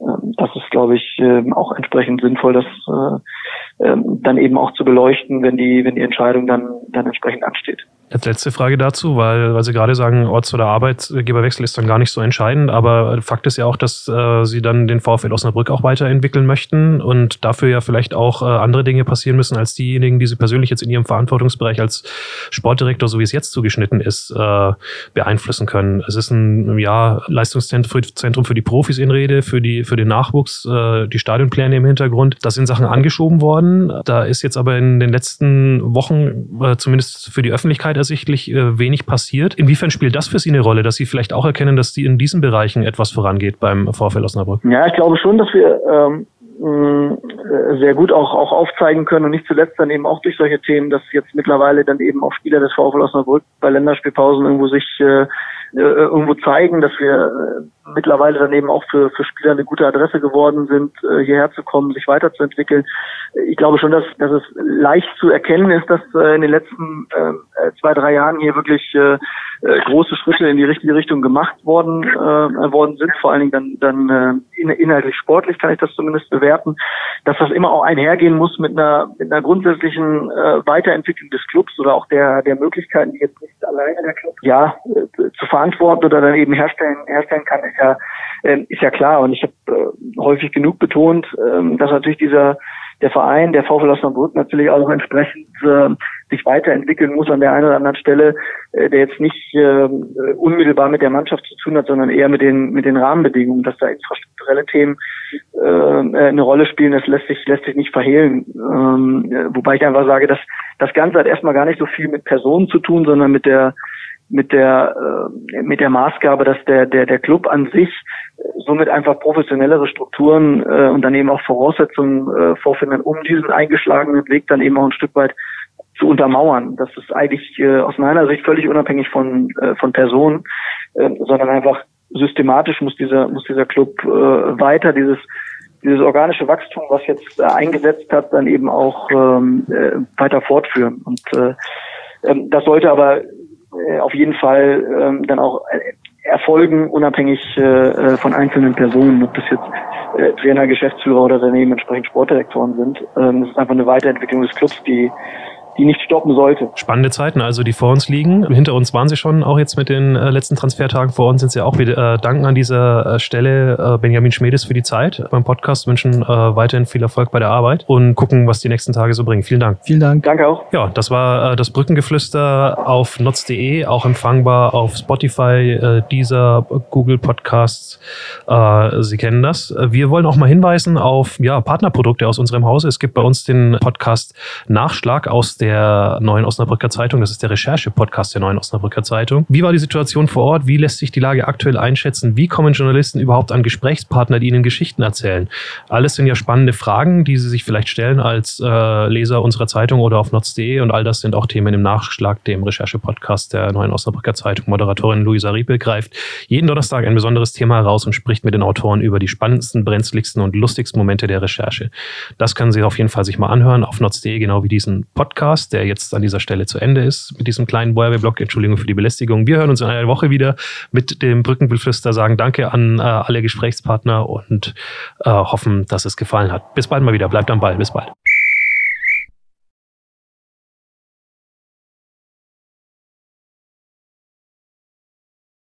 Ähm, das ist, glaube ich, äh, auch entsprechend sinnvoll, das äh, äh, dann eben auch zu beleuchten, wenn die, wenn die Entscheidung dann, dann entsprechend ansteht. Jetzt letzte Frage dazu, weil, weil Sie gerade sagen, Orts- oder Arbeitgeberwechsel ist dann gar nicht so entscheidend, aber Fakt ist ja auch, dass äh, Sie dann den VfL Osnabrück auch weiterentwickeln möchten und dafür ja vielleicht auch äh, andere Dinge passieren müssen, als diejenigen, die Sie persönlich jetzt in Ihrem Verantwortungsbereich als Sportdirektor, so wie es jetzt zugeschnitten ist, beeinflussen können. Es ist ein ja, Leistungszentrum für die Profis in Rede, für, die, für den Nachwuchs, äh, die Stadionpläne im Hintergrund. Da sind Sachen angeschoben worden. Da ist jetzt aber in den letzten Wochen, äh, zumindest für die Öffentlichkeit, ersichtlich äh, wenig passiert. Inwiefern spielt das für Sie eine Rolle, dass Sie vielleicht auch erkennen, dass die in diesen Bereichen etwas vorangeht beim VfL Osnabrück? Ja, ich glaube schon, dass wir ähm, äh, sehr gut auch, auch aufzeigen können und nicht zuletzt dann eben auch durch solche Themen, dass jetzt mittlerweile dann eben auch Spieler des VfL Osnabrück bei Länderspielpausen irgendwo sich äh, äh, irgendwo zeigen, dass wir äh, mittlerweile dann eben auch für, für Spieler eine gute Adresse geworden sind, äh, hierher zu kommen, sich weiterzuentwickeln. Ich glaube schon, dass, dass es leicht zu erkennen ist, dass äh, in den letzten äh, zwei, drei Jahren hier wirklich äh, äh, große Schritte in die richtige Richtung gemacht worden, äh, worden sind, vor allen Dingen dann, dann äh, inhaltlich sportlich kann ich das zumindest bewerten, dass das immer auch einhergehen muss mit einer, mit einer grundsätzlichen äh, Weiterentwicklung des Clubs oder auch der, der Möglichkeiten, die jetzt nicht alleine der Club ja, äh, zu verantworten oder dann eben herstellen, herstellen kann, ist ja, äh, ist ja klar. Und ich habe äh, häufig genug betont, äh, dass natürlich dieser der Verein, der VfL Osnabrück natürlich auch entsprechend äh, sich weiterentwickeln muss an der einen oder anderen Stelle, äh, der jetzt nicht äh, unmittelbar mit der Mannschaft zu tun hat, sondern eher mit den mit den Rahmenbedingungen, dass da infrastrukturelle Themen äh, eine Rolle spielen, das lässt sich lässt sich nicht verhehlen. Ähm, wobei ich einfach sage, dass das Ganze hat erstmal gar nicht so viel mit Personen zu tun, sondern mit der mit der äh, mit der Maßgabe, dass der der der Club an sich somit einfach professionellere Strukturen äh, und dann eben auch Voraussetzungen äh, vorfinden, um diesen eingeschlagenen Weg dann eben auch ein Stück weit zu untermauern. Das ist eigentlich äh, aus meiner Sicht völlig unabhängig von äh, von Personen, äh, sondern einfach systematisch muss dieser muss dieser Club äh, weiter dieses dieses organische Wachstum, was jetzt äh, eingesetzt hat, dann eben auch ähm, äh, weiter fortführen. Und äh, ähm, das sollte aber äh, auf jeden Fall ähm, dann auch äh, erfolgen, unabhängig äh, äh, von einzelnen Personen, ob das jetzt äh, Trainer, Geschäftsführer oder daneben entsprechend Sportdirektoren sind. Ähm, das ist einfach eine Weiterentwicklung des Clubs, die die nicht stoppen sollte. Spannende Zeiten, also die vor uns liegen. Hinter uns waren sie schon, auch jetzt mit den äh, letzten Transfertagen. Vor uns sind sie auch. Wir äh, danken an dieser äh, Stelle äh, Benjamin Schmedes für die Zeit beim Podcast, wünschen äh, weiterhin viel Erfolg bei der Arbeit und gucken, was die nächsten Tage so bringen. Vielen Dank. Vielen Dank. Danke auch. Ja, das war äh, das Brückengeflüster auf notz.de, auch empfangbar auf Spotify, äh, Deezer, Google Podcasts. Äh, Sie kennen das. Wir wollen auch mal hinweisen auf ja, Partnerprodukte aus unserem Hause. Es gibt bei uns den Podcast Nachschlag aus der Neuen Osnabrücker Zeitung. Das ist der Recherche-Podcast der Neuen Osnabrücker Zeitung. Wie war die Situation vor Ort? Wie lässt sich die Lage aktuell einschätzen? Wie kommen Journalisten überhaupt an Gesprächspartner, die ihnen Geschichten erzählen? Alles sind ja spannende Fragen, die sie sich vielleicht stellen als äh, Leser unserer Zeitung oder auf notz.de und all das sind auch Themen im Nachschlag, dem Recherche-Podcast der Neuen Osnabrücker Zeitung. Moderatorin Luisa Riepel greift jeden Donnerstag ein besonderes Thema heraus und spricht mit den Autoren über die spannendsten, brenzligsten und lustigsten Momente der Recherche. Das können Sie auf jeden Fall sich mal anhören auf notz.de, genau wie diesen Podcast, der jetzt an dieser Stelle zu Ende ist mit diesem kleinen Werbeblock. Entschuldigung für die Belästigung. Wir hören uns in einer Woche wieder mit dem Brückenbeflüster, sagen Danke an äh, alle Gesprächspartner und äh, hoffen, dass es gefallen hat. Bis bald mal wieder. Bleibt am Ball. Bis bald.